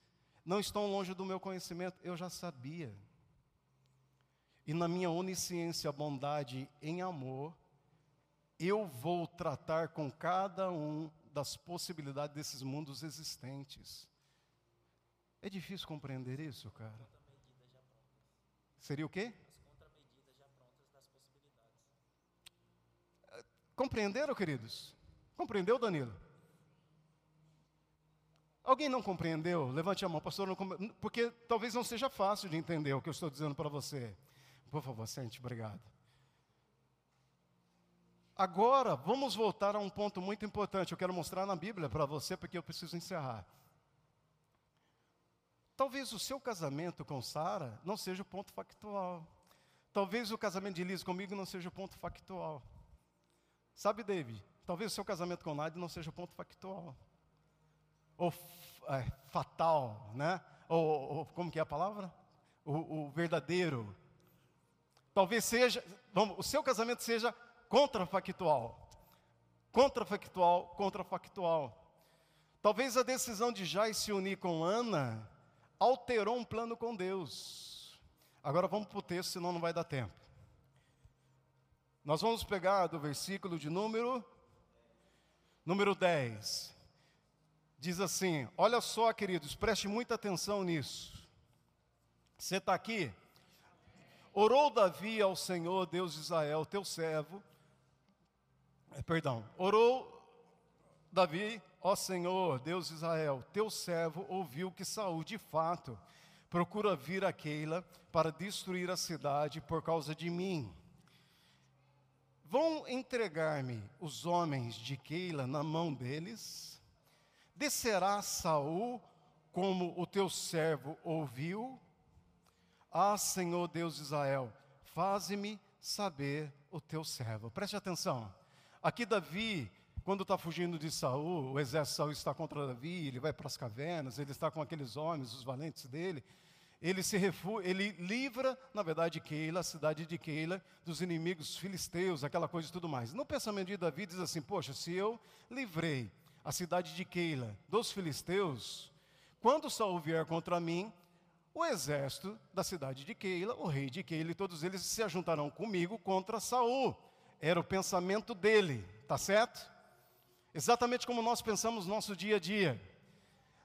não estão longe do meu conhecimento, eu já sabia. E na minha onisciência, bondade em amor, eu vou tratar com cada um das possibilidades desses mundos existentes. É difícil compreender isso, cara. Seria o quê? Compreenderam, queridos? Compreendeu, Danilo? Alguém não compreendeu? Levante a mão, pastor, não porque talvez não seja fácil de entender o que eu estou dizendo para você. Por favor, sente, obrigado. Agora, vamos voltar a um ponto muito importante. Eu quero mostrar na Bíblia para você, porque eu preciso encerrar. Talvez o seu casamento com Sara não seja o ponto factual. Talvez o casamento de Liz comigo não seja o ponto factual. Sabe, David? Talvez o seu casamento com Nádia não seja o ponto factual. Ou é, fatal, né? Ou, ou, como que é a palavra? O, o verdadeiro. Talvez seja, vamos, o seu casamento seja contrafactual. Contrafactual, contrafactual. Talvez a decisão de Jai se unir com Ana alterou um plano com Deus. Agora vamos para o texto, senão não vai dar tempo. Nós vamos pegar do versículo de número número 10. Diz assim: Olha só, queridos, preste muita atenção nisso. Você está aqui? Orou Davi ao Senhor, Deus de Israel, teu servo. É, perdão. Orou Davi, ó Senhor, Deus de Israel, teu servo ouviu que Saul, de fato, procura vir a Keila para destruir a cidade por causa de mim. Vão entregar-me os homens de Keila na mão deles? Descerá Saul como o teu servo ouviu? Ah, Senhor Deus de Israel, faze-me saber o teu servo. Preste atenção. Aqui Davi, quando está fugindo de Saul, o exército de Saul está contra Davi, ele vai para as cavernas, ele está com aqueles homens, os valentes dele. Ele se refu ele livra, na verdade, Keila, a cidade de Keila, dos inimigos filisteus, aquela coisa e tudo mais. No pensamento de Davi diz assim: Poxa, se eu livrei a cidade de Keila dos filisteus, quando Saul vier contra mim, o exército da cidade de Keila, o rei de Keila e todos eles se ajuntarão comigo contra Saul. Era o pensamento dele, tá certo? Exatamente como nós pensamos no nosso dia a dia.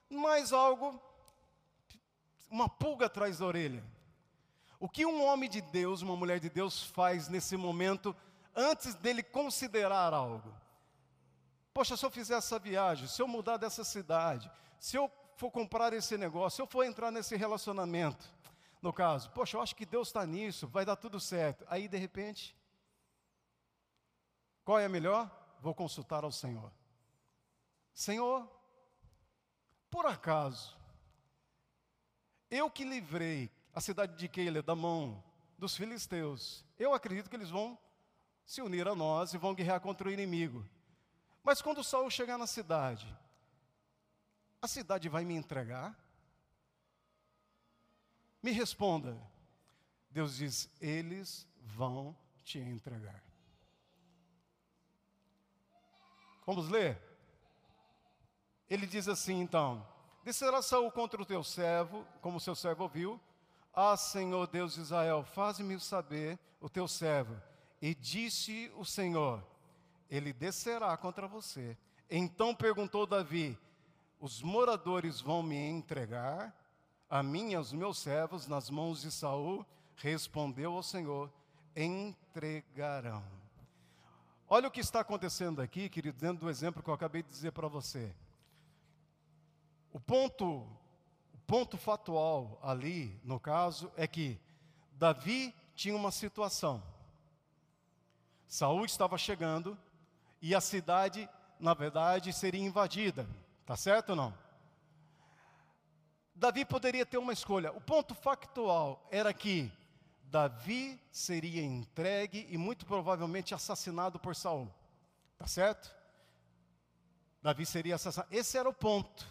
Mas algo, uma pulga atrás da orelha. O que um homem de Deus, uma mulher de Deus faz nesse momento, antes dele considerar algo? Poxa, se eu fizer essa viagem, se eu mudar dessa cidade, se eu for comprar esse negócio, se eu for entrar nesse relacionamento, no caso, poxa, eu acho que Deus está nisso, vai dar tudo certo. Aí, de repente, qual é a melhor? Vou consultar ao Senhor. Senhor, por acaso, eu que livrei a cidade de Keila da mão dos filisteus, eu acredito que eles vão se unir a nós e vão guerrear contra o inimigo. Mas quando Saul chegar na cidade, a cidade vai me entregar? Me responda. Deus diz: eles vão te entregar. Vamos ler? Ele diz assim então: Descerá Saul contra o teu servo, como o seu servo ouviu. Ah, Senhor Deus de Israel, faz-me saber o teu servo. E disse o Senhor: Ele descerá contra você. Então perguntou Davi: Os moradores vão me entregar a mim e aos meus servos nas mãos de Saul? Respondeu ao Senhor: Entregarão. Olha o que está acontecendo aqui, querido, dentro do exemplo que eu acabei de dizer para você. O ponto, o ponto fatual ali, no caso, é que Davi tinha uma situação. Saul estava chegando e a cidade, na verdade, seria invadida. Tá certo ou não? Davi poderia ter uma escolha. O ponto factual era que Davi seria entregue e muito provavelmente assassinado por Saul. Tá certo? Davi seria assassinado. Esse era o ponto.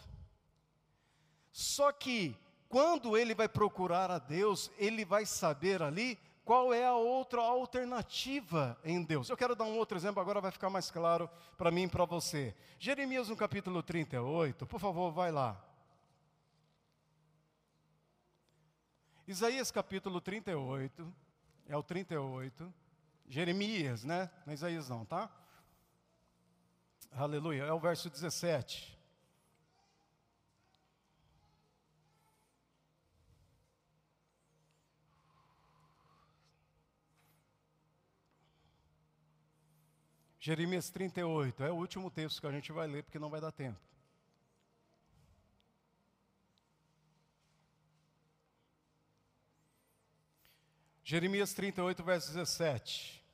Só que quando ele vai procurar a Deus, ele vai saber ali qual é a outra alternativa em Deus. Eu quero dar um outro exemplo, agora vai ficar mais claro para mim e para você. Jeremias no capítulo 38, por favor, vai lá. Isaías capítulo 38, é o 38. Jeremias, né? Não é Isaías não, tá? Aleluia, é o verso 17. Jeremias 38, é o último texto que a gente vai ler, porque não vai dar tempo. Jeremias 38, verso 17.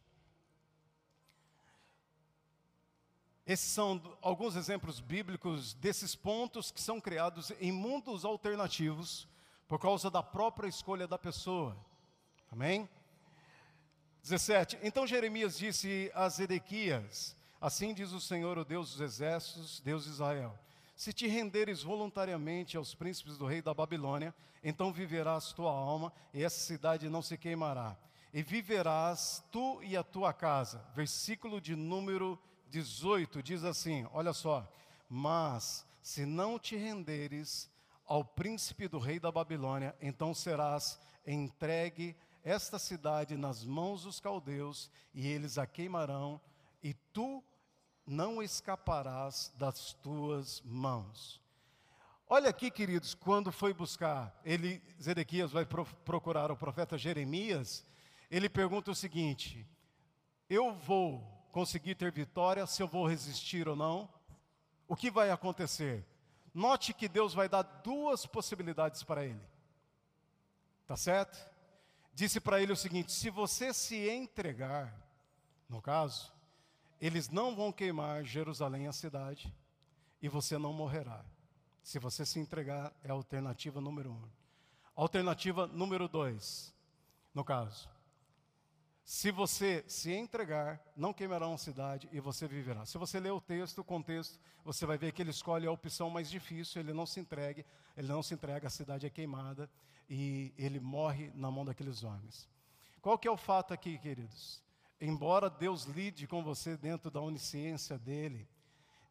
Esses são alguns exemplos bíblicos desses pontos que são criados em mundos alternativos por causa da própria escolha da pessoa. Amém? 17. Então Jeremias disse a Zedequias: Assim diz o Senhor, o Deus dos exércitos, Deus de Israel: Se te renderes voluntariamente aos príncipes do rei da Babilônia, então viverás tua alma, e essa cidade não se queimará. E viverás tu e a tua casa. Versículo de número 18 diz assim: Olha só. Mas se não te renderes ao príncipe do rei da Babilônia, então serás entregue esta cidade nas mãos dos caldeus, e eles a queimarão, e tu não escaparás das tuas mãos. Olha aqui, queridos, quando foi buscar, ele, Zedequias vai pro, procurar o profeta Jeremias, ele pergunta o seguinte: Eu vou conseguir ter vitória se eu vou resistir ou não? O que vai acontecer? Note que Deus vai dar duas possibilidades para ele. Tá certo? Disse para ele o seguinte: se você se entregar, no caso, eles não vão queimar Jerusalém, a cidade, e você não morrerá. Se você se entregar, é a alternativa número um. Alternativa número dois, no caso, se você se entregar, não queimarão a cidade e você viverá. Se você ler o texto, o contexto, você vai ver que ele escolhe a opção mais difícil, ele não se entregue, ele não se entrega, a cidade é queimada e ele morre na mão daqueles homens. Qual que é o fato aqui, queridos? embora Deus lide com você dentro da onisciência dele,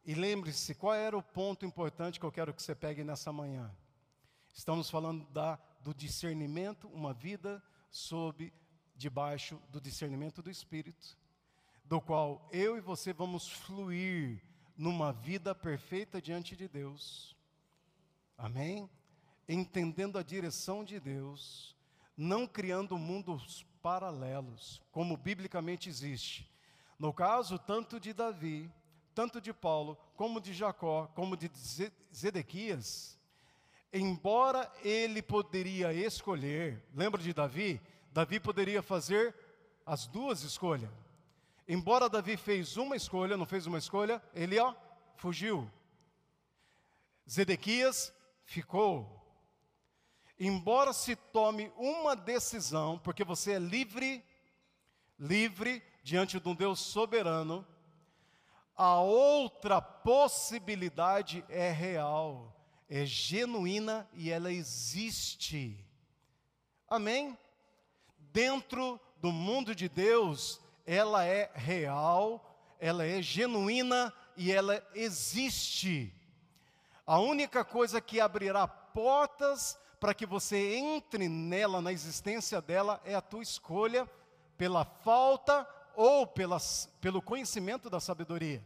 e lembre-se, qual era o ponto importante que eu quero que você pegue nessa manhã? Estamos falando da, do discernimento, uma vida sob, debaixo do discernimento do Espírito, do qual eu e você vamos fluir numa vida perfeita diante de Deus. Amém? Entendendo a direção de Deus, não criando mundos paralelos, como biblicamente existe. No caso, tanto de Davi, tanto de Paulo, como de Jacó, como de Zedequias, embora ele poderia escolher, lembra de Davi? Davi poderia fazer as duas escolhas. Embora Davi fez uma escolha, não fez uma escolha, ele ó, fugiu. Zedequias ficou embora se tome uma decisão, porque você é livre, livre diante de um Deus soberano, a outra possibilidade é real, é genuína e ela existe. Amém? Dentro do mundo de Deus, ela é real, ela é genuína e ela existe. A única coisa que abrirá portas para que você entre nela, na existência dela, é a tua escolha pela falta ou pelas, pelo conhecimento da sabedoria.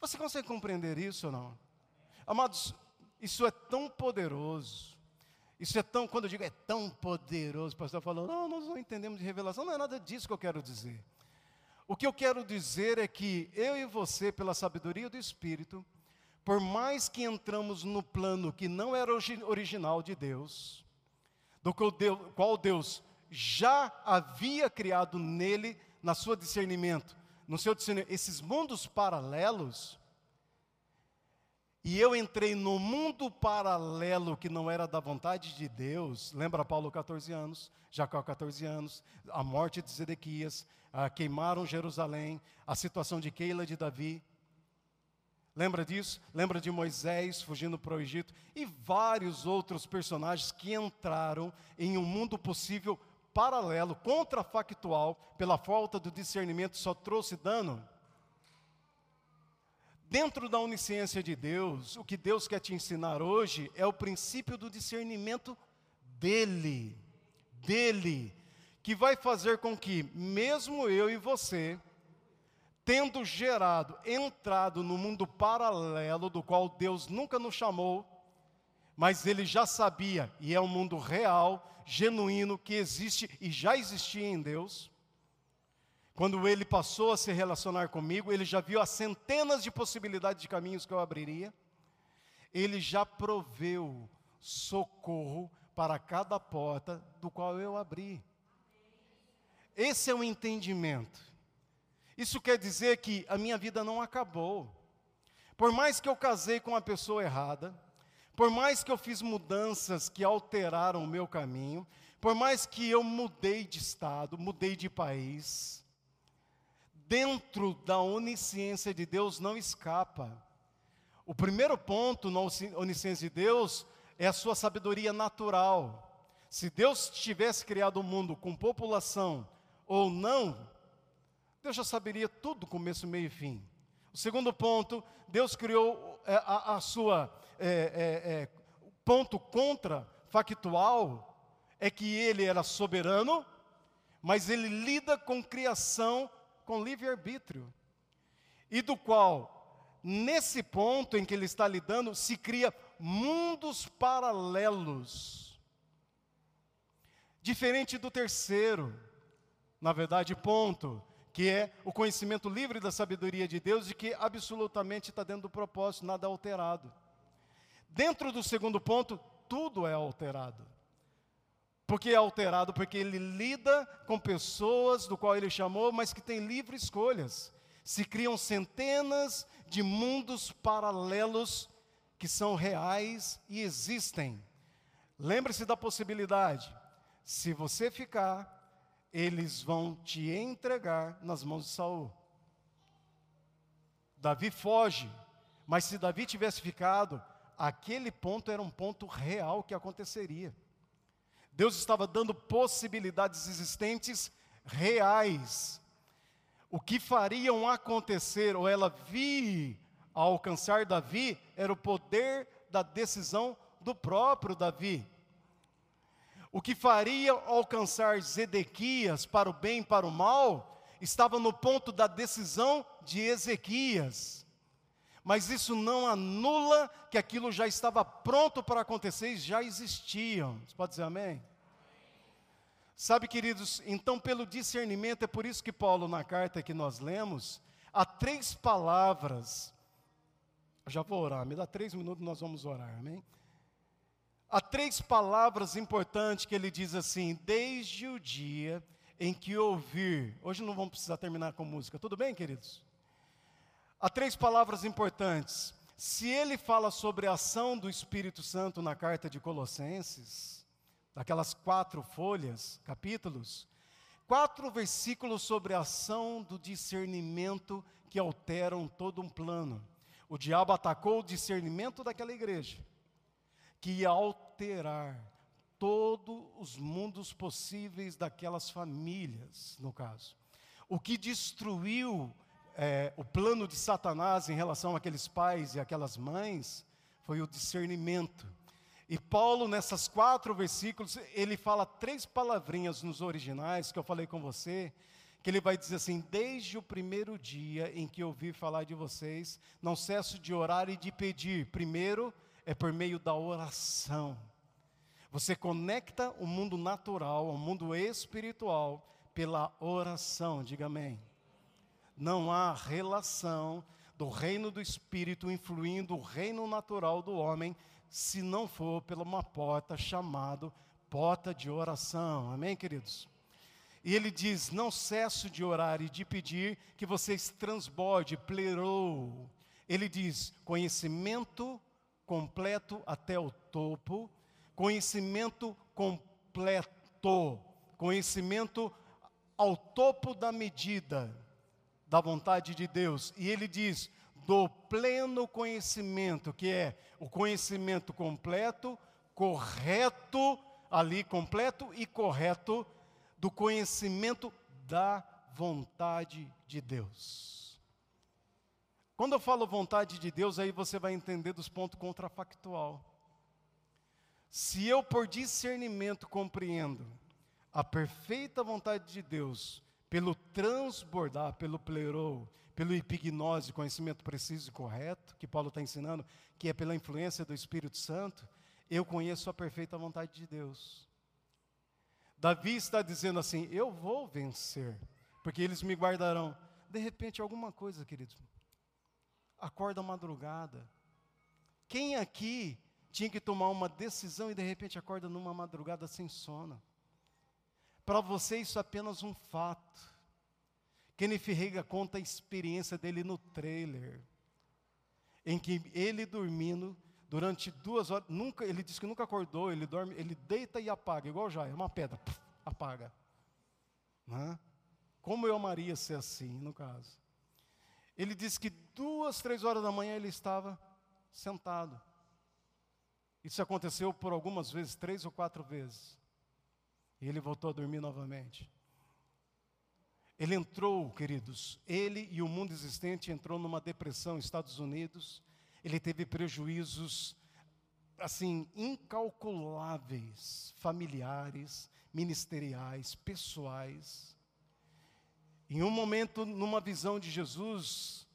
Você consegue compreender isso ou não? Amados, isso é tão poderoso. Isso é tão, quando eu digo é tão poderoso, o pastor falou, não, nós não entendemos de revelação, não é nada disso que eu quero dizer. O que eu quero dizer é que eu e você, pela sabedoria do Espírito, por mais que entramos no plano que não era original de Deus, do qual Deus já havia criado nele, na sua discernimento, no seu discernimento, esses mundos paralelos, e eu entrei no mundo paralelo que não era da vontade de Deus, lembra Paulo 14 anos, Jacó 14 anos, a morte de Zedequias, ah, queimaram Jerusalém, a situação de Keila de Davi, Lembra disso? Lembra de Moisés fugindo para o Egito e vários outros personagens que entraram em um mundo possível paralelo, contrafactual, pela falta do discernimento, só trouxe dano. Dentro da onisciência de Deus, o que Deus quer te ensinar hoje é o princípio do discernimento dele, dele, que vai fazer com que, mesmo eu e você, tendo gerado, entrado no mundo paralelo do qual Deus nunca nos chamou, mas ele já sabia, e é um mundo real, genuíno, que existe e já existia em Deus. Quando ele passou a se relacionar comigo, ele já viu as centenas de possibilidades de caminhos que eu abriria. Ele já proveu socorro para cada porta do qual eu abri. esse é o entendimento. Isso quer dizer que a minha vida não acabou. Por mais que eu casei com a pessoa errada, por mais que eu fiz mudanças que alteraram o meu caminho, por mais que eu mudei de estado, mudei de país, dentro da onisciência de Deus não escapa. O primeiro ponto na onisciência de Deus é a sua sabedoria natural. Se Deus tivesse criado o mundo com população ou não, Deus já saberia tudo, começo, meio e fim. O segundo ponto, Deus criou é, a, a sua é, é, é, ponto contra factual é que ele era soberano, mas ele lida com criação com livre-arbítrio. E do qual, nesse ponto em que ele está lidando, se cria mundos paralelos. Diferente do terceiro, na verdade, ponto, que é o conhecimento livre da sabedoria de Deus e que absolutamente está dentro do propósito, nada alterado. Dentro do segundo ponto, tudo é alterado. Porque é alterado porque ele lida com pessoas do qual ele chamou, mas que têm livre escolhas. Se criam centenas de mundos paralelos que são reais e existem. Lembre-se da possibilidade: se você ficar, eles vão te entregar nas mãos de Saul. Davi foge, mas se Davi tivesse ficado, aquele ponto era um ponto real que aconteceria. Deus estava dando possibilidades existentes reais. O que fariam acontecer, ou ela vir a alcançar Davi, era o poder da decisão do próprio Davi. O que faria alcançar Zedequias para o bem e para o mal, estava no ponto da decisão de Ezequias mas isso não anula que aquilo já estava pronto para acontecer e já existiam. Você pode dizer amém? Sabe, queridos, então pelo discernimento, é por isso que Paulo, na carta que nós lemos, há três palavras. Já vou orar, me dá três minutos, nós vamos orar, amém? Há três palavras importantes que ele diz assim: desde o dia em que ouvir. Hoje não vamos precisar terminar com música, tudo bem, queridos? Há três palavras importantes. Se ele fala sobre a ação do Espírito Santo na carta de Colossenses, daquelas quatro folhas, capítulos, quatro versículos sobre a ação do discernimento que alteram todo um plano. O diabo atacou o discernimento daquela igreja, que ia alterar todos os mundos possíveis daquelas famílias, no caso. O que destruiu é, o plano de Satanás em relação àqueles pais e aquelas mães foi o discernimento. E Paulo, nessas quatro versículos, ele fala três palavrinhas nos originais que eu falei com você, que ele vai dizer assim: Desde o primeiro dia em que ouvi falar de vocês, não cesso de orar e de pedir. Primeiro é por meio da oração. Você conecta o mundo natural ao mundo espiritual pela oração, diga amém não há relação do reino do espírito influindo o reino natural do homem, se não for pela uma porta chamada porta de oração. Amém, queridos? E ele diz: Não cesso de orar e de pedir que vocês transborde, plerou. Ele diz: conhecimento completo até o topo, conhecimento completo, conhecimento ao topo da medida da vontade de Deus. E ele diz: do pleno conhecimento, que é o conhecimento completo, correto, ali completo e correto, do conhecimento da vontade de Deus. Quando eu falo vontade de Deus, aí você vai entender dos pontos contrafactual. Se eu por discernimento compreendo a perfeita vontade de Deus, pelo transbordar, pelo plerou, pelo epignose, conhecimento preciso e correto, que Paulo está ensinando, que é pela influência do Espírito Santo, eu conheço a perfeita vontade de Deus. Davi está dizendo assim: eu vou vencer, porque eles me guardarão. De repente, alguma coisa, queridos, acorda madrugada. Quem aqui tinha que tomar uma decisão e de repente acorda numa madrugada sem sono? Para você isso é apenas um fato. Kenneth Rega conta a experiência dele no trailer, em que ele dormindo durante duas horas, nunca, ele disse que nunca acordou, ele dorme, ele deita e apaga, igual já, é uma pedra, puf, apaga. Né? Como eu amaria ser assim, no caso. Ele disse que duas, três horas da manhã ele estava sentado. Isso aconteceu por algumas vezes, três ou quatro vezes. E ele voltou a dormir novamente. Ele entrou, queridos, ele e o mundo existente entrou numa depressão Estados Unidos. Ele teve prejuízos assim incalculáveis, familiares, ministeriais, pessoais. Em um momento, numa visão de Jesus,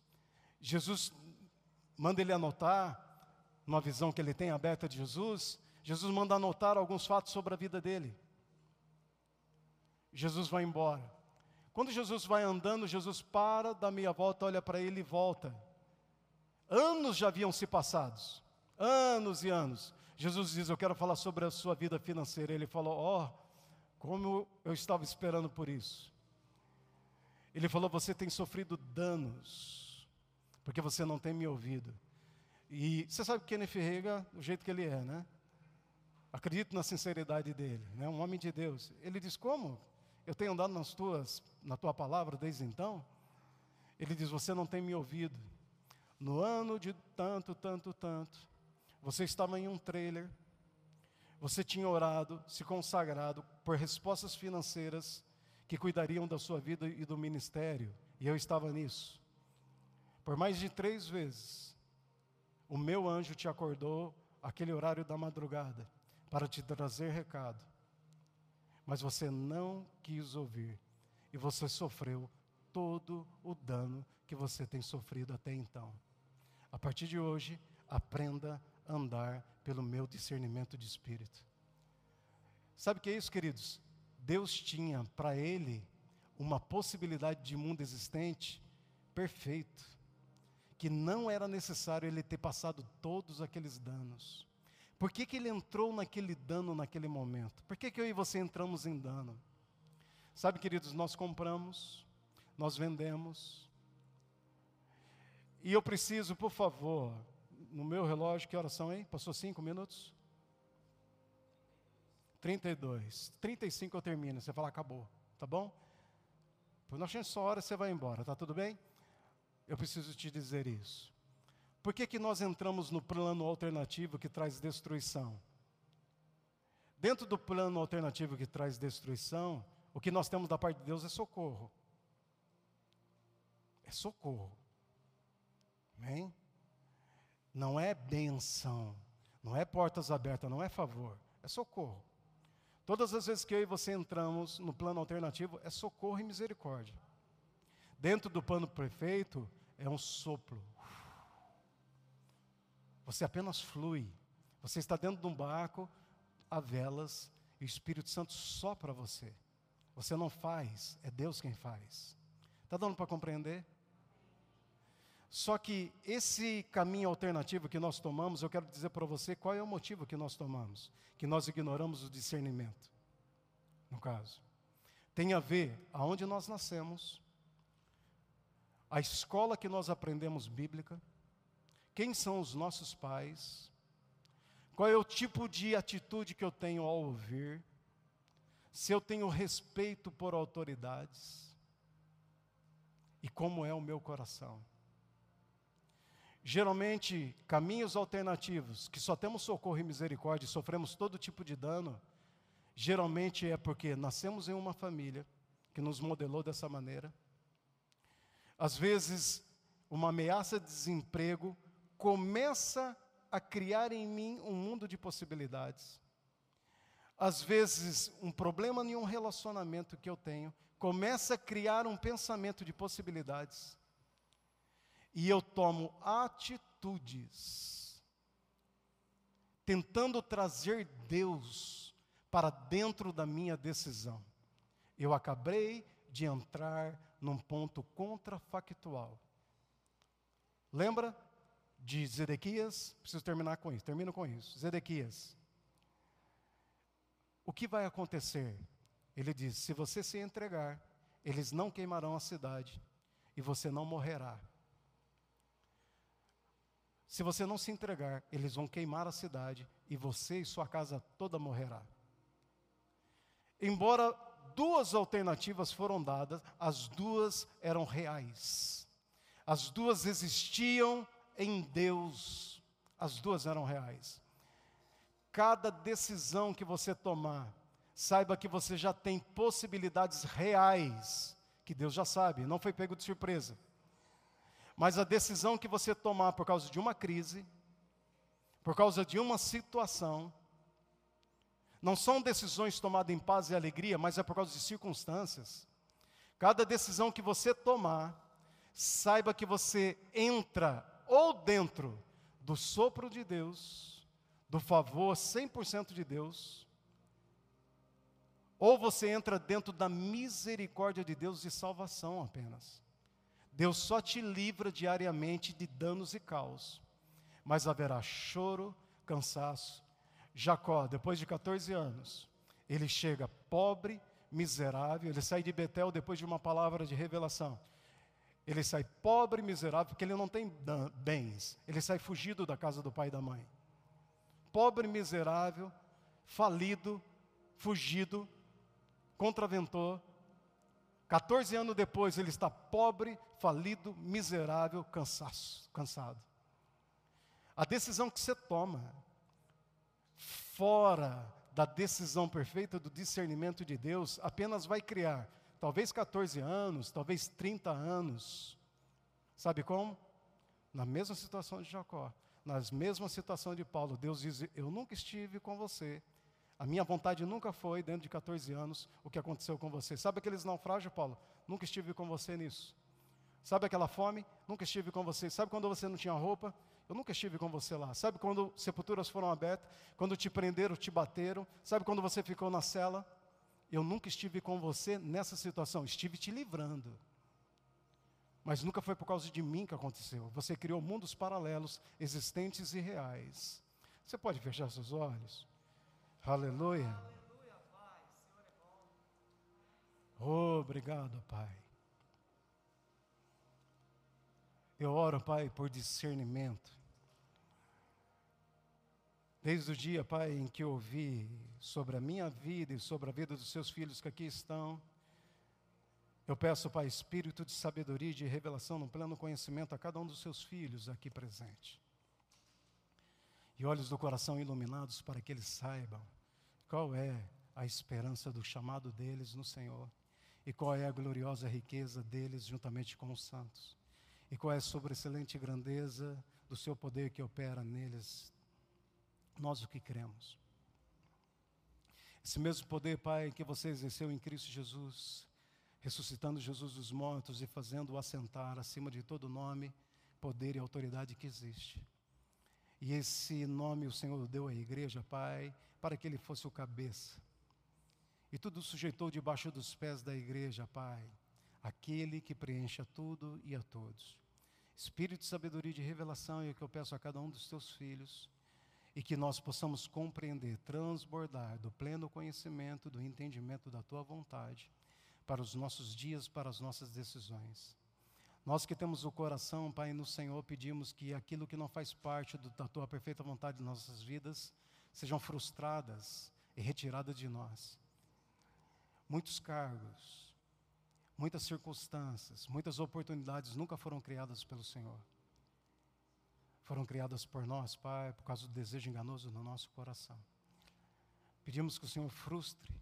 Jesus manda ele anotar, numa visão que ele tem aberta de Jesus, Jesus manda anotar alguns fatos sobre a vida dele. Jesus vai embora. Quando Jesus vai andando, Jesus para, dá meia volta, olha para ele e volta. Anos já haviam se passados, anos e anos. Jesus diz: Eu quero falar sobre a sua vida financeira. Ele falou: Ó, oh, como eu estava esperando por isso. Ele falou: Você tem sofrido danos, porque você não tem me ouvido. E você sabe que Kenneth Rega, do jeito que ele é, né? Acredito na sinceridade dele, né? Um homem de Deus. Ele diz: Como? Eu tenho andado nas tuas, na tua palavra desde então. Ele diz: Você não tem me ouvido. No ano de tanto, tanto, tanto, você estava em um trailer, você tinha orado, se consagrado por respostas financeiras que cuidariam da sua vida e do ministério, e eu estava nisso. Por mais de três vezes, o meu anjo te acordou aquele horário da madrugada para te trazer recado mas você não quis ouvir e você sofreu todo o dano que você tem sofrido até então. A partir de hoje, aprenda a andar pelo meu discernimento de espírito. Sabe o que é isso, queridos? Deus tinha para ele uma possibilidade de mundo existente perfeito, que não era necessário ele ter passado todos aqueles danos. Por que, que ele entrou naquele dano naquele momento? Por que, que eu e você entramos em dano? Sabe, queridos, nós compramos, nós vendemos. E eu preciso, por favor, no meu relógio, que horas são aí? Passou cinco minutos? 32. 35 eu termino. Você fala, acabou. Tá bom? Por nós temos só hora, você vai embora. Tá tudo bem? Eu preciso te dizer isso. Por que, que nós entramos no plano alternativo que traz destruição? Dentro do plano alternativo que traz destruição, o que nós temos da parte de Deus é socorro. É socorro. Amém? Não é benção, não é portas abertas, não é favor, é socorro. Todas as vezes que eu e você entramos no plano alternativo, é socorro e misericórdia. Dentro do plano perfeito, é um sopro. Você apenas flui. Você está dentro de um barco, a velas, e o Espírito Santo só para você. Você não faz, é Deus quem faz. Está dando para compreender? Só que esse caminho alternativo que nós tomamos, eu quero dizer para você qual é o motivo que nós tomamos, que nós ignoramos o discernimento. No caso, tem a ver aonde nós nascemos, a escola que nós aprendemos bíblica, quem são os nossos pais? Qual é o tipo de atitude que eu tenho ao ouvir? Se eu tenho respeito por autoridades? E como é o meu coração? Geralmente, caminhos alternativos, que só temos socorro e misericórdia e sofremos todo tipo de dano, geralmente é porque nascemos em uma família que nos modelou dessa maneira. Às vezes, uma ameaça de desemprego começa a criar em mim um mundo de possibilidades. Às vezes, um problema em um relacionamento que eu tenho começa a criar um pensamento de possibilidades. E eu tomo atitudes, tentando trazer Deus para dentro da minha decisão. Eu acabei de entrar num ponto contrafactual. Lembra de Zedequias, preciso terminar com isso, termino com isso. Zedequias. O que vai acontecer Ele diz: se você se entregar, eles não queimarão a cidade e você não morrerá. Se você não se entregar, eles vão queimar a cidade e você e sua casa toda morrerá. Embora duas alternativas foram dadas, as duas eram reais. As duas existiam em Deus. As duas eram reais. Cada decisão que você tomar, saiba que você já tem possibilidades reais, que Deus já sabe, não foi pego de surpresa. Mas a decisão que você tomar por causa de uma crise, por causa de uma situação, não são decisões tomadas em paz e alegria, mas é por causa de circunstâncias. Cada decisão que você tomar, saiba que você entra ou dentro do sopro de Deus, do favor 100% de Deus, ou você entra dentro da misericórdia de Deus de salvação apenas. Deus só te livra diariamente de danos e caos, mas haverá choro, cansaço. Jacó, depois de 14 anos, ele chega pobre, miserável, ele sai de Betel depois de uma palavra de revelação. Ele sai pobre e miserável porque ele não tem bens, ele sai fugido da casa do pai e da mãe. Pobre, miserável, falido, fugido, contraventor, 14 anos depois, ele está pobre, falido, miserável, cansaço, cansado. A decisão que você toma, fora da decisão perfeita do discernimento de Deus, apenas vai criar, talvez 14 anos, talvez 30 anos. Sabe como? Na mesma situação de Jacó, na mesma situação de Paulo, Deus diz: Eu nunca estive com você, a minha vontade nunca foi, dentro de 14 anos, o que aconteceu com você. Sabe aqueles naufrágios, Paulo? Nunca estive com você nisso. Sabe aquela fome? Nunca estive com você. Sabe quando você não tinha roupa? Eu nunca estive com você lá. Sabe quando sepulturas foram abertas? Quando te prenderam, te bateram? Sabe quando você ficou na cela? Eu nunca estive com você nessa situação. Estive te livrando. Mas nunca foi por causa de mim que aconteceu. Você criou mundos paralelos, existentes e reais. Você pode fechar seus olhos? Aleluia. Obrigado, Pai. Eu oro, Pai, por discernimento. Desde o dia, Pai, em que ouvi sobre a minha vida e sobre a vida dos seus filhos que aqui estão, eu peço, Pai, espírito de sabedoria e de revelação no pleno conhecimento a cada um dos seus filhos aqui presente. E olhos do coração iluminados para que eles saibam qual é a esperança do chamado deles no Senhor? E qual é a gloriosa riqueza deles juntamente com os santos? E qual é a sobreexcelente grandeza do seu poder que opera neles? Nós o que cremos. Esse mesmo poder, Pai, que você exerceu em Cristo Jesus, ressuscitando Jesus dos mortos e fazendo-o assentar acima de todo nome, poder e autoridade que existe. E esse nome o Senhor deu à igreja, Pai, para que ele fosse o cabeça. E tudo sujeitou debaixo dos pés da igreja, Pai, aquele que preencha tudo e a todos. Espírito de sabedoria e de revelação é o que eu peço a cada um dos teus filhos, e que nós possamos compreender, transbordar do pleno conhecimento, do entendimento da tua vontade, para os nossos dias, para as nossas decisões. Nós que temos o coração, Pai, no Senhor, pedimos que aquilo que não faz parte do, da tua perfeita vontade em nossas vidas, sejam frustradas e retiradas de nós. Muitos cargos, muitas circunstâncias, muitas oportunidades nunca foram criadas pelo Senhor. Foram criadas por nós, Pai, por causa do desejo enganoso no nosso coração. Pedimos que o Senhor frustre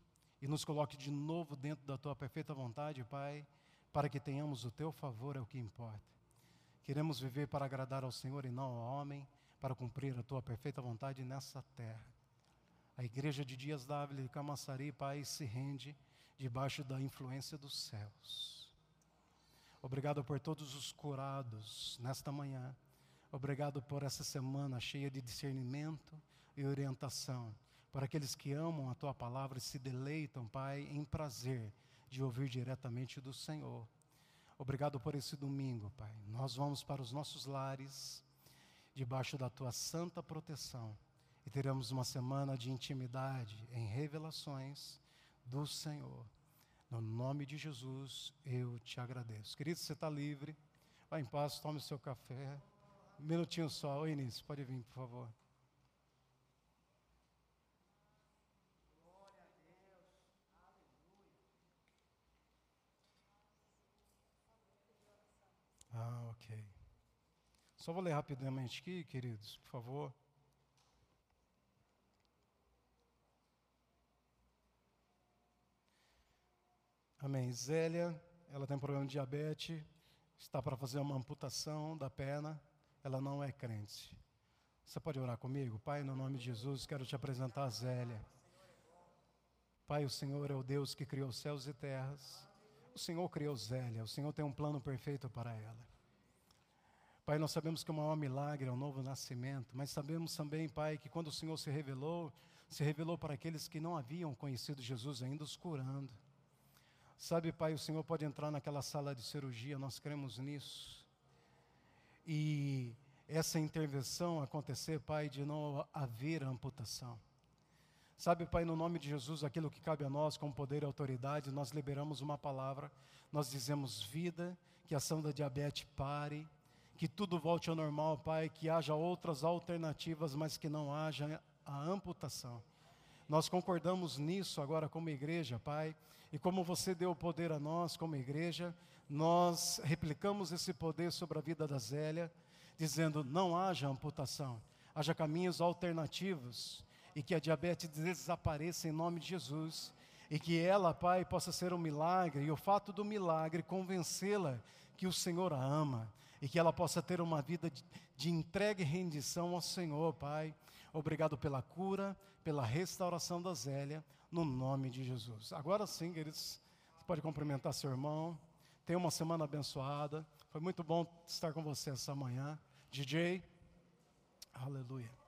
e nos coloque de novo dentro da tua perfeita vontade, Pai, para que tenhamos o teu favor, é o que importa. Queremos viver para agradar ao Senhor e não ao homem para cumprir a tua perfeita vontade nessa terra. A igreja de Dias Dávila e Camaçari, Pai, se rende debaixo da influência dos céus. Obrigado por todos os curados nesta manhã. Obrigado por essa semana cheia de discernimento e orientação. Para aqueles que amam a tua palavra e se deleitam, Pai, em prazer de ouvir diretamente do Senhor. Obrigado por esse domingo, Pai. Nós vamos para os nossos lares debaixo da tua santa proteção e teremos uma semana de intimidade em revelações do Senhor. No nome de Jesus, eu te agradeço. Querido, você está livre. Vá em paz, tome o seu café. Um minutinho só. Oi, Início, pode vir, por favor. Ah, ok. Só vou ler rapidamente aqui, queridos, por favor. Amém. Zélia, ela tem problema de diabetes, está para fazer uma amputação da perna, ela não é crente. Você pode orar comigo? Pai, no nome de Jesus, quero te apresentar a Zélia. Pai, o Senhor é o Deus que criou céus e terras. O Senhor criou Zélia, o Senhor tem um plano perfeito para ela. Pai, nós sabemos que o maior milagre é o novo nascimento, mas sabemos também, Pai, que quando o Senhor se revelou, se revelou para aqueles que não haviam conhecido Jesus ainda, os curando. Sabe, Pai, o Senhor pode entrar naquela sala de cirurgia, nós cremos nisso. E essa intervenção acontecer, Pai, de não haver amputação. Sabe, Pai, no nome de Jesus, aquilo que cabe a nós com poder e autoridade, nós liberamos uma palavra, nós dizemos vida, que a ação da diabetes pare, que tudo volte ao normal, Pai, que haja outras alternativas, mas que não haja a amputação. Nós concordamos nisso agora como igreja, Pai, e como você deu o poder a nós como igreja, nós replicamos esse poder sobre a vida da Zélia, dizendo: não haja amputação, haja caminhos alternativos e que a diabetes desapareça em nome de Jesus e que ela, Pai, possa ser um milagre e o fato do milagre convencê-la que o Senhor a ama e que ela possa ter uma vida de, de entrega e rendição ao Senhor, Pai. Obrigado pela cura, pela restauração da Zélia, no nome de Jesus. Agora sim, queridos, você pode cumprimentar seu irmão. Tenha uma semana abençoada. Foi muito bom estar com você essa manhã. DJ, aleluia.